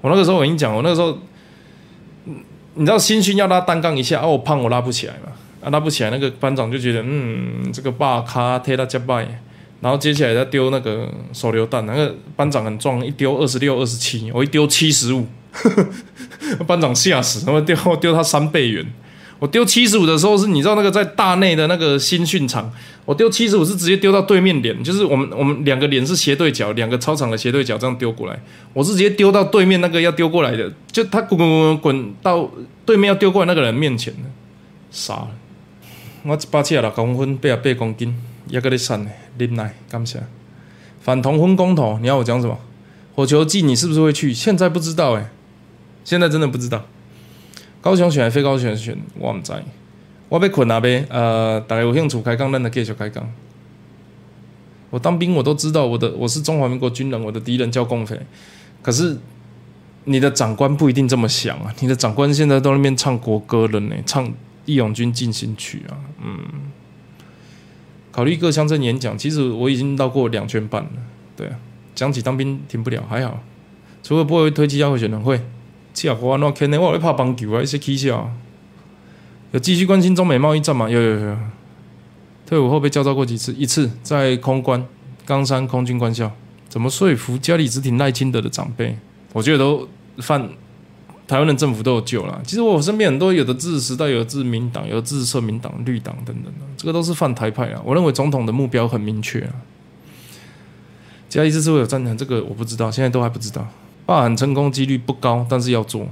我那个时候我跟你讲，我那个时候，你知道新训要拉单杠一下，啊，我胖我拉不起来嘛，啊，拉不起来，那个班长就觉得，嗯，这个霸卡贴他加拜。然后接下来再丢那个手榴弹，那个班长很壮，一丢二十六、二十七，我一丢七十五，班长吓死，然后丢丢他三倍远。我丢七十五的时候是，你知道那个在大内的那个新训场，我丢七十五是直接丢到对面脸，就是我们我们两个脸是斜对角，两个操场的斜对角这样丢过来，我是直接丢到对面那个要丢过来的，就他滚滚滚滚到对面要丢过来那个人面前傻了。我一百七十六公分，八十八公斤。也个你删呢，林奈，感谢。反同婚公投，你要我讲什么？火球季你是不是会去？现在不知道哎，现在真的不知道。高雄选还非高雄选，我唔知。我被困啊呗，呃，大家有兴趣开讲，咱就继续开讲。我当兵我都知道，我的我是中华民国军人，我的敌人叫共匪。可是你的长官不一定这么想啊，你的长官现在都那边唱国歌了呢，唱《义勇军进行曲》啊，嗯。考虑各乡镇演讲，其实我已经到过两圈半了。对啊，讲起当兵停不了，还好。除了不会推机要会选人会，这我那肯定我会怕棒球啊，一些蹊跷。有继续关心中美贸易战吗？有有有。退伍后被教招过几次？一次在空关冈山空军官校。怎么说服家里只挺赖清德的长辈？我觉得都犯。台湾的政府都有救了。其实我身边很多有的支持时代，有的支持民党，有的支持社民党、绿党等等的，这个都是泛台派啊。我认为总统的目标很明确啊。嘉义这次会有战场，这个我不知道，现在都还不知道。罢喊成功几率不高，但是要做。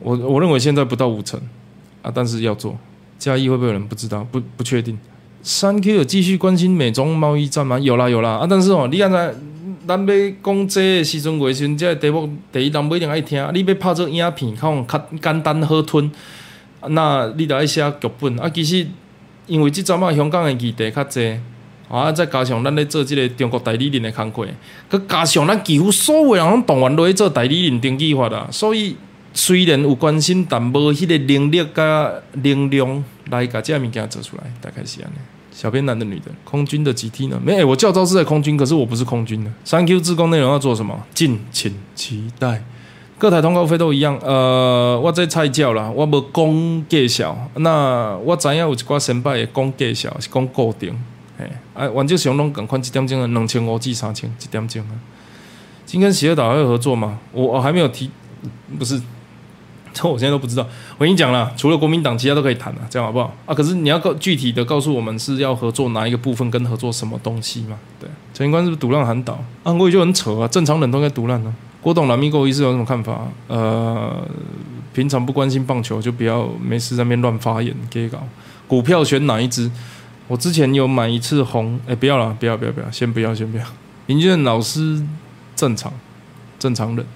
我我认为现在不到五成啊，但是要做。嘉义会不会有人不知道？不不确定。三 Q 有继续关心美中贸易战吗？有啦有啦啊，但是哦，你刚才。咱要讲这时阵，时阵，这题目第一人不一定爱听。你要拍做影片，可能较简单好吞。那你得爱写剧本啊。其实因为即阵啊，香港的议题较济，啊，再加上咱咧做即个中国代理人的工作，佮加上咱几乎所有人拢动员落去做代理人登记法啦。所以虽然有关心，但无迄个能力甲能量来甲即个物件做出来，大概是安尼。小编男的女的，空军的集体呢？没，我教招是在空军，可是我不是空军的。三 Q 自工内容要做什么？敬请期待。各台通告费都一样。呃，我在菜教啦，我无讲介绍。那我知影有一寡先辈会讲介绍，是讲固定。嘿，啊，原则上拢共款一点钟啊，两千五至三千一点钟啊。今天喜乐岛还有合作吗？我我还没有提，不是。这我现在都不知道。我跟你讲了，除了国民党，其他都可以谈了，这样好不好？啊，可是你要告具体的告诉我们是要合作哪一个部分，跟合作什么东西嘛？对，陈官是不是独烂韩岛？啊，我也就很扯啊，正常人都该独烂呢。郭董蓝咪狗医师有什么看法？呃，平常不关心棒球，就不要没事在那边乱发言，给搞。股票选哪一支？我之前有买一次红，哎，不要了，不要，不要，不要，先不要，先不要。林俊老师正常，正常人。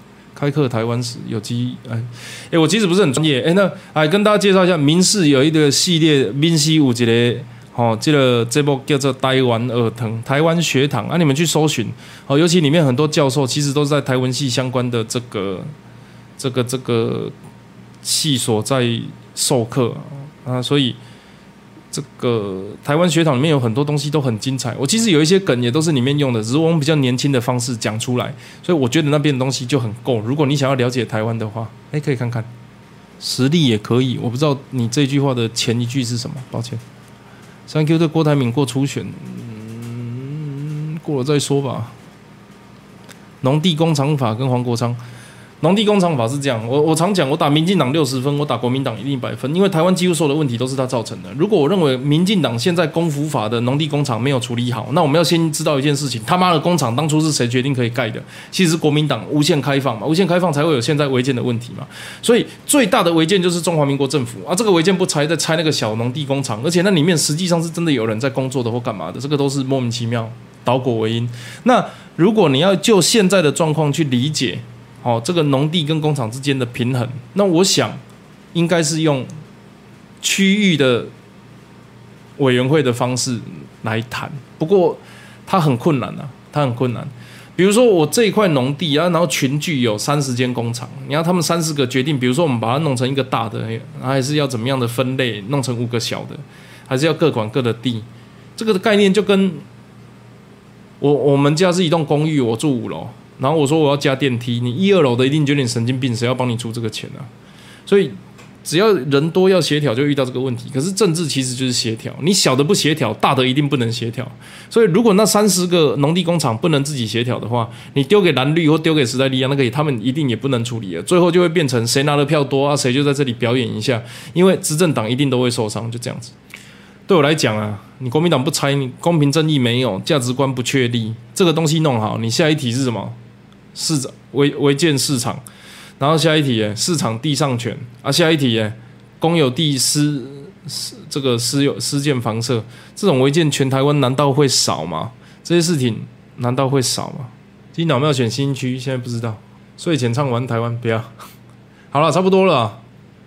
开课台湾史有机哎哎，我其实不是很专业哎，那哎跟大家介绍一下，民视有一个系列，民视有一个哦，这个这部叫做台湾儿童台湾学堂啊，你们去搜寻哦，尤其里面很多教授其实都是在台湾系相关的这个这个这个系所在授课啊，所以。这个台湾学堂里面有很多东西都很精彩，我其实有一些梗也都是里面用的，只是我用比较年轻的方式讲出来，所以我觉得那边的东西就很够。如果你想要了解台湾的话，哎，可以看看，实力也可以。我不知道你这句话的前一句是什么，抱歉。Thank you 对郭台铭过初选，嗯，过了再说吧。农地工厂法跟黄国昌。农地工厂法是这样，我我常讲，我打民进党六十分，我打国民党一定百分，因为台湾几乎所有的问题都是他造成的。如果我认为民进党现在公服法的农地工厂没有处理好，那我们要先知道一件事情：他妈的工厂当初是谁决定可以盖的？其实是国民党无限开放嘛，无限开放才会有现在违建的问题嘛。所以最大的违建就是中华民国政府啊，这个违建不拆，在拆那个小农地工厂，而且那里面实际上是真的有人在工作的或干嘛的，这个都是莫名其妙，倒果为因。那如果你要就现在的状况去理解。哦，这个农地跟工厂之间的平衡，那我想应该是用区域的委员会的方式来谈。不过它很困难啊，它很困难。比如说我这一块农地啊，然后群聚有三十间工厂，你要他们三十个决定，比如说我们把它弄成一个大的，还是要怎么样的分类，弄成五个小的，还是要各管各的地？这个的概念就跟我我们家是一栋公寓，我住五楼。然后我说我要加电梯，你一二楼的一定觉得你神经病，谁要帮你出这个钱啊？所以只要人多要协调，就遇到这个问题。可是政治其实就是协调，你小的不协调，大的一定不能协调。所以如果那三十个农地工厂不能自己协调的话，你丢给蓝绿或丢给时代力量，那个他们一定也不能处理了。最后就会变成谁拿的票多啊，谁就在这里表演一下，因为执政党一定都会受伤，就这样子。对我来讲啊，你国民党不拆，你公平正义没有，价值观不确立，这个东西弄好，你下一题是什么？市场违违建市场，然后下一题耶，市场地上权啊，下一题耶，公有地私私这个私有私建房舍，这种违建全台湾难道会少吗？这些事情难道会少吗？今脑庙选新区，现在不知道。睡前唱完台湾不要，好了，差不多了，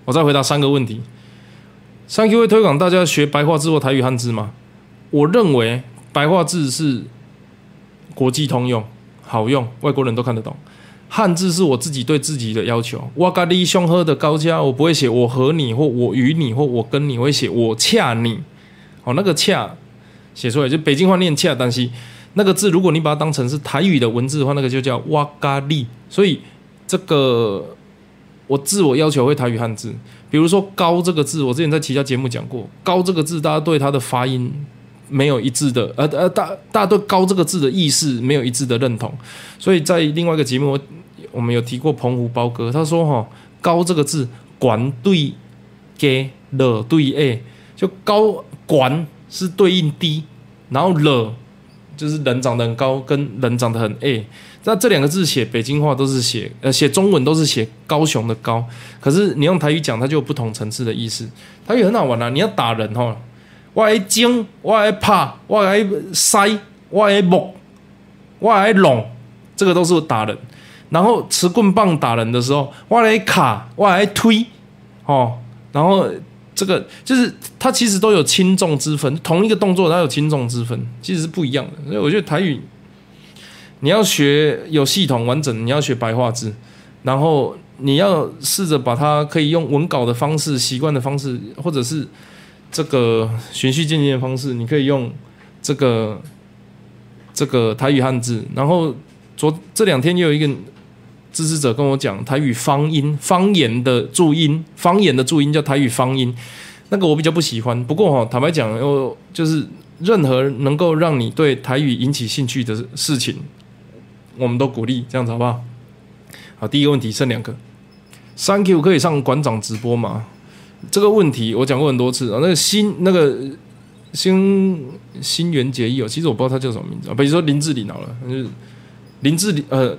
我再回答三个问题。三 Q 会推广大家学白话字或台语汉字吗？我认为白话字是国际通用。好用，外国人都看得懂。汉字是我自己对自己的要求。哇嘎哩凶喝的高家，我不会写我和你或我与你或我跟你，会写我恰你。哦，那个恰写出来就北京话念恰，但是那个字如果你把它当成是台语的文字的话，那个就叫哇嘎哩。所以这个我自我要求会台语汉字。比如说高这个字，我之前在其他节目讲过，高这个字大家对它的发音。没有一致的，呃呃，大大家对“高”这个字的意思没有一致的认同，所以在另外一个节目，我们有提过澎湖包哥，他说：“哈，高这个字，管对给了对 a，就高管是对应低，然后了就是人长得很高，跟人长得很 a，那这两个字写北京话都是写，呃，写中文都是写高雄的高，可是你用台语讲，它就有不同层次的意思。台语很好玩啊，你要打人哈。”我爱精，我爱拍，我爱塞，我爱木，我爱拢，这个都是打人。然后持棍棒打人的时候，我来卡，我来推，哦，然后这个就是它其实都有轻重之分，同一个动作它有轻重之分，其实是不一样的。所以我觉得台语你要学有系统完整，你要学白话字，然后你要试着把它可以用文稿的方式、习惯的方式，或者是。这个循序渐进的方式，你可以用这个这个台语汉字，然后昨这两天又有一个支持者跟我讲台语方音方言的注音，方言的注音叫台语方音，那个我比较不喜欢。不过哈，坦白讲，我就是任何能够让你对台语引起兴趣的事情，我们都鼓励，这样子好不好？好，第一个问题剩两个，Thank you 可以上馆长直播吗？这个问题我讲过很多次啊。那个新那个新新元结义哦，其实我不知道他叫什么名字啊。比如说林志玲好了，就是林志玲呃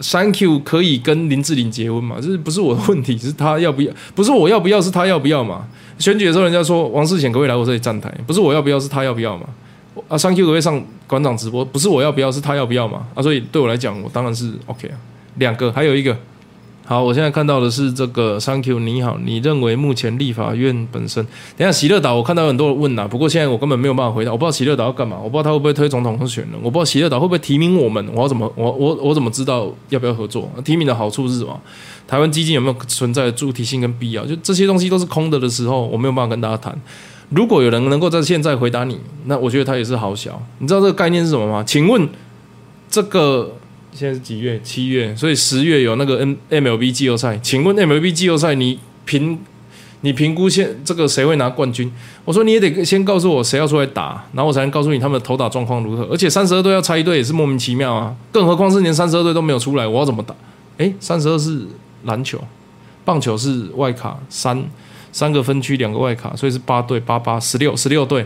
，Thank you 可以跟林志玲结婚嘛？这不是我的问题，是他要不要？不是我要不要，是他要不要嘛？选举的时候人家说王世贤可不可以来我这里站台？不是我要不要，是他要不要嘛？啊，Thank you 可以上馆长直播，不是我要不要，是他要不要嘛？啊，所以对我来讲，我当然是 OK 啊。两个，还有一个。好，我现在看到的是这个，Thank you，你好，你认为目前立法院本身，等下喜乐岛，我看到很多人问呐，不过现在我根本没有办法回答，我不知道喜乐岛要干嘛，我不知道他会不会推总统候选人，我不知道喜乐岛会不会提名我们，我要怎么，我我我怎么知道要不要合作？提名的好处是什么？台湾基金有没有存在的主体性跟必要？就这些东西都是空的的时候，我没有办法跟大家谈。如果有人能够在现在回答你，那我觉得他也是好小。你知道这个概念是什么吗？请问这个。现在是几月？七月，所以十月有那个 N MLB 季后赛。请问 MLB 季后赛，你评你评估现这个谁会拿冠军？我说你也得先告诉我谁要出来打，然后我才能告诉你他们的投打状况如何。而且三十二队要拆一队也是莫名其妙啊！更何况是连三十二队都没有出来，我要怎么打？诶，三十二是篮球，棒球是外卡三三个分区两个外卡，所以是八队八八十六十六队。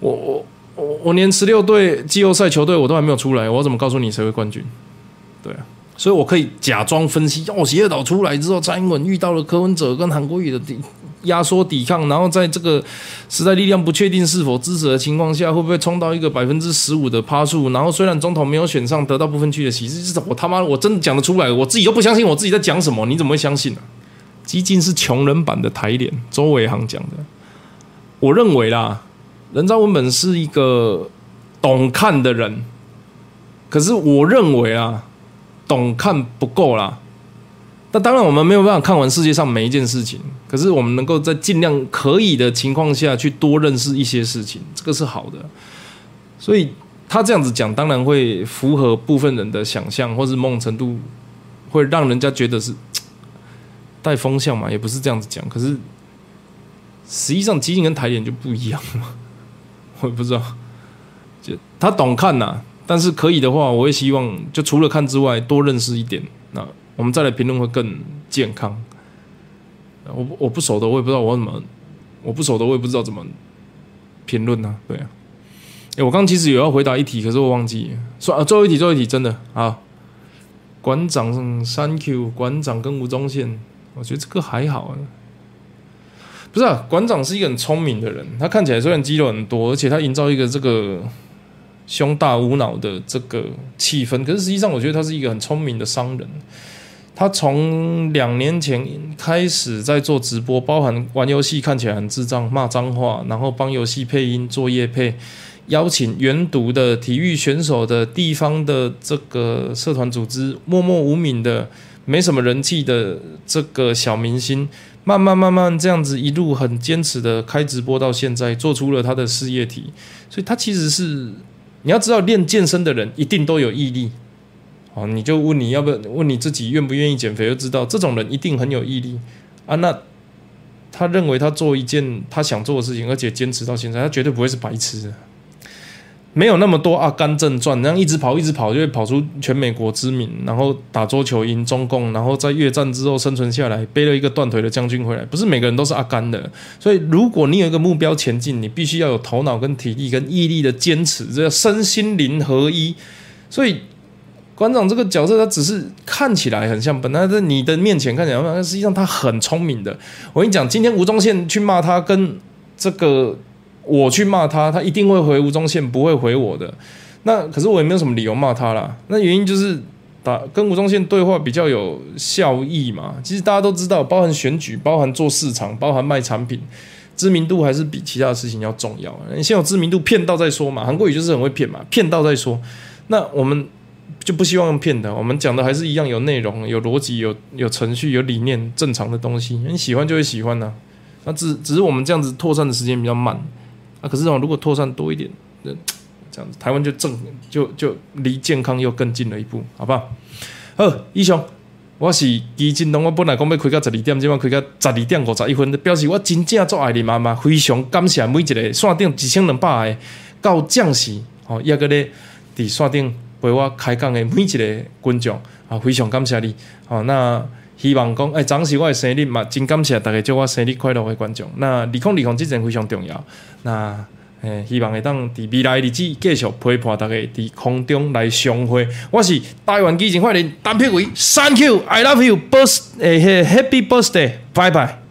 我我。我我连十六队季后赛球队我都还没有出来，我怎么告诉你谁会冠军？对啊，所以我可以假装分析。哦，邪岛出来之后，蔡英文遇到了柯文哲跟韩国瑜的抵压缩抵抗，然后在这个时代力量不确定是否支持的情况下，会不会冲到一个百分之十五的趴数？然后虽然总统没有选上，得到部分区的席次，我他妈我真的讲得出来，我自己都不相信我自己在讲什么，你怎么会相信呢？激进是穷人版的台联，周伟航讲的，我认为啦。人造文本是一个懂看的人，可是我认为啊，懂看不够啦。那当然，我们没有办法看完世界上每一件事情，可是我们能够在尽量可以的情况下去多认识一些事情，这个是好的。所以他这样子讲，当然会符合部分人的想象，或是某种程度会让人家觉得是带风向嘛，也不是这样子讲。可是实际上，基金跟台联就不一样了。我不知道，就他懂看呐，但是可以的话，我也希望就除了看之外，多认识一点。那我们再来评论会更健康。我我不熟的，我也不知道我怎么，我不熟的，我也不知道怎么评论呢？对啊，哎，我刚其实有要回答一题，可是我忘记。算啊，最后一题，最后一题，真的啊。馆长，Thank you，馆长跟吴宗宪，我觉得这个还好啊。不是啊，馆长是一个很聪明的人。他看起来虽然肌肉很多，而且他营造一个这个胸大无脑的这个气氛，可是实际上我觉得他是一个很聪明的商人。他从两年前开始在做直播，包含玩游戏看起来很智障、骂脏话，然后帮游戏配音、作业配，邀请原读的体育选手的地方的这个社团组织，默默无名的、没什么人气的这个小明星。慢慢慢慢这样子一路很坚持的开直播到现在，做出了他的事业体，所以他其实是你要知道练健身的人一定都有毅力，哦，你就问你要不问你自己愿不愿意减肥，就知道这种人一定很有毅力啊。那他认为他做一件他想做的事情，而且坚持到现在，他绝对不会是白痴。没有那么多阿甘正传，那样一直跑一直跑，就会跑出全美国知名，然后打桌球赢中共，然后在越战之后生存下来，背了一个断腿的将军回来。不是每个人都是阿甘的，所以如果你有一个目标前进，你必须要有头脑跟体力跟毅力的坚持，这叫身心灵合一。所以馆长这个角色，他只是看起来很像笨，但在你的面前看起来，但实际上他很聪明的。我跟你讲，今天吴宗宪去骂他，跟这个。我去骂他，他一定会回吴宗宪，不会回我的。那可是我也没有什么理由骂他啦。那原因就是打跟吴宗宪对话比较有效益嘛。其实大家都知道，包含选举，包含做市场，包含卖产品，知名度还是比其他的事情要重要。你先有知名度，骗到再说嘛。韩国语就是很会骗嘛，骗到再说。那我们就不希望骗的，我们讲的还是一样有内容、有逻辑、有有程序、有理念、正常的东西。你喜欢就会喜欢呢。那只只是我们这样子扩散的时间比较慢啊。可是哦，如果扩散多一点，那这样子台湾就正就就离健康又更近了一步，好不好？好，以上我是基金东，我本来讲要开到十二点，今晚开到十二点五十一分，表示我真正做爱你妈妈，非常感谢每一个线顶一千两百个到将士，吼，抑个咧伫线顶陪我开讲的每一个观众啊，非常感谢你，哦，那希望讲，哎，昨是我的生日嘛，真感谢大家祝我生日快乐的观众。那二零二零这件非常重要，那。诶，希望会当伫未来日子继续陪伴大家伫空中来相会。我是台湾基金会的陈佩伟，Thank you，I love you，birth，诶，Happy birthday，拜拜。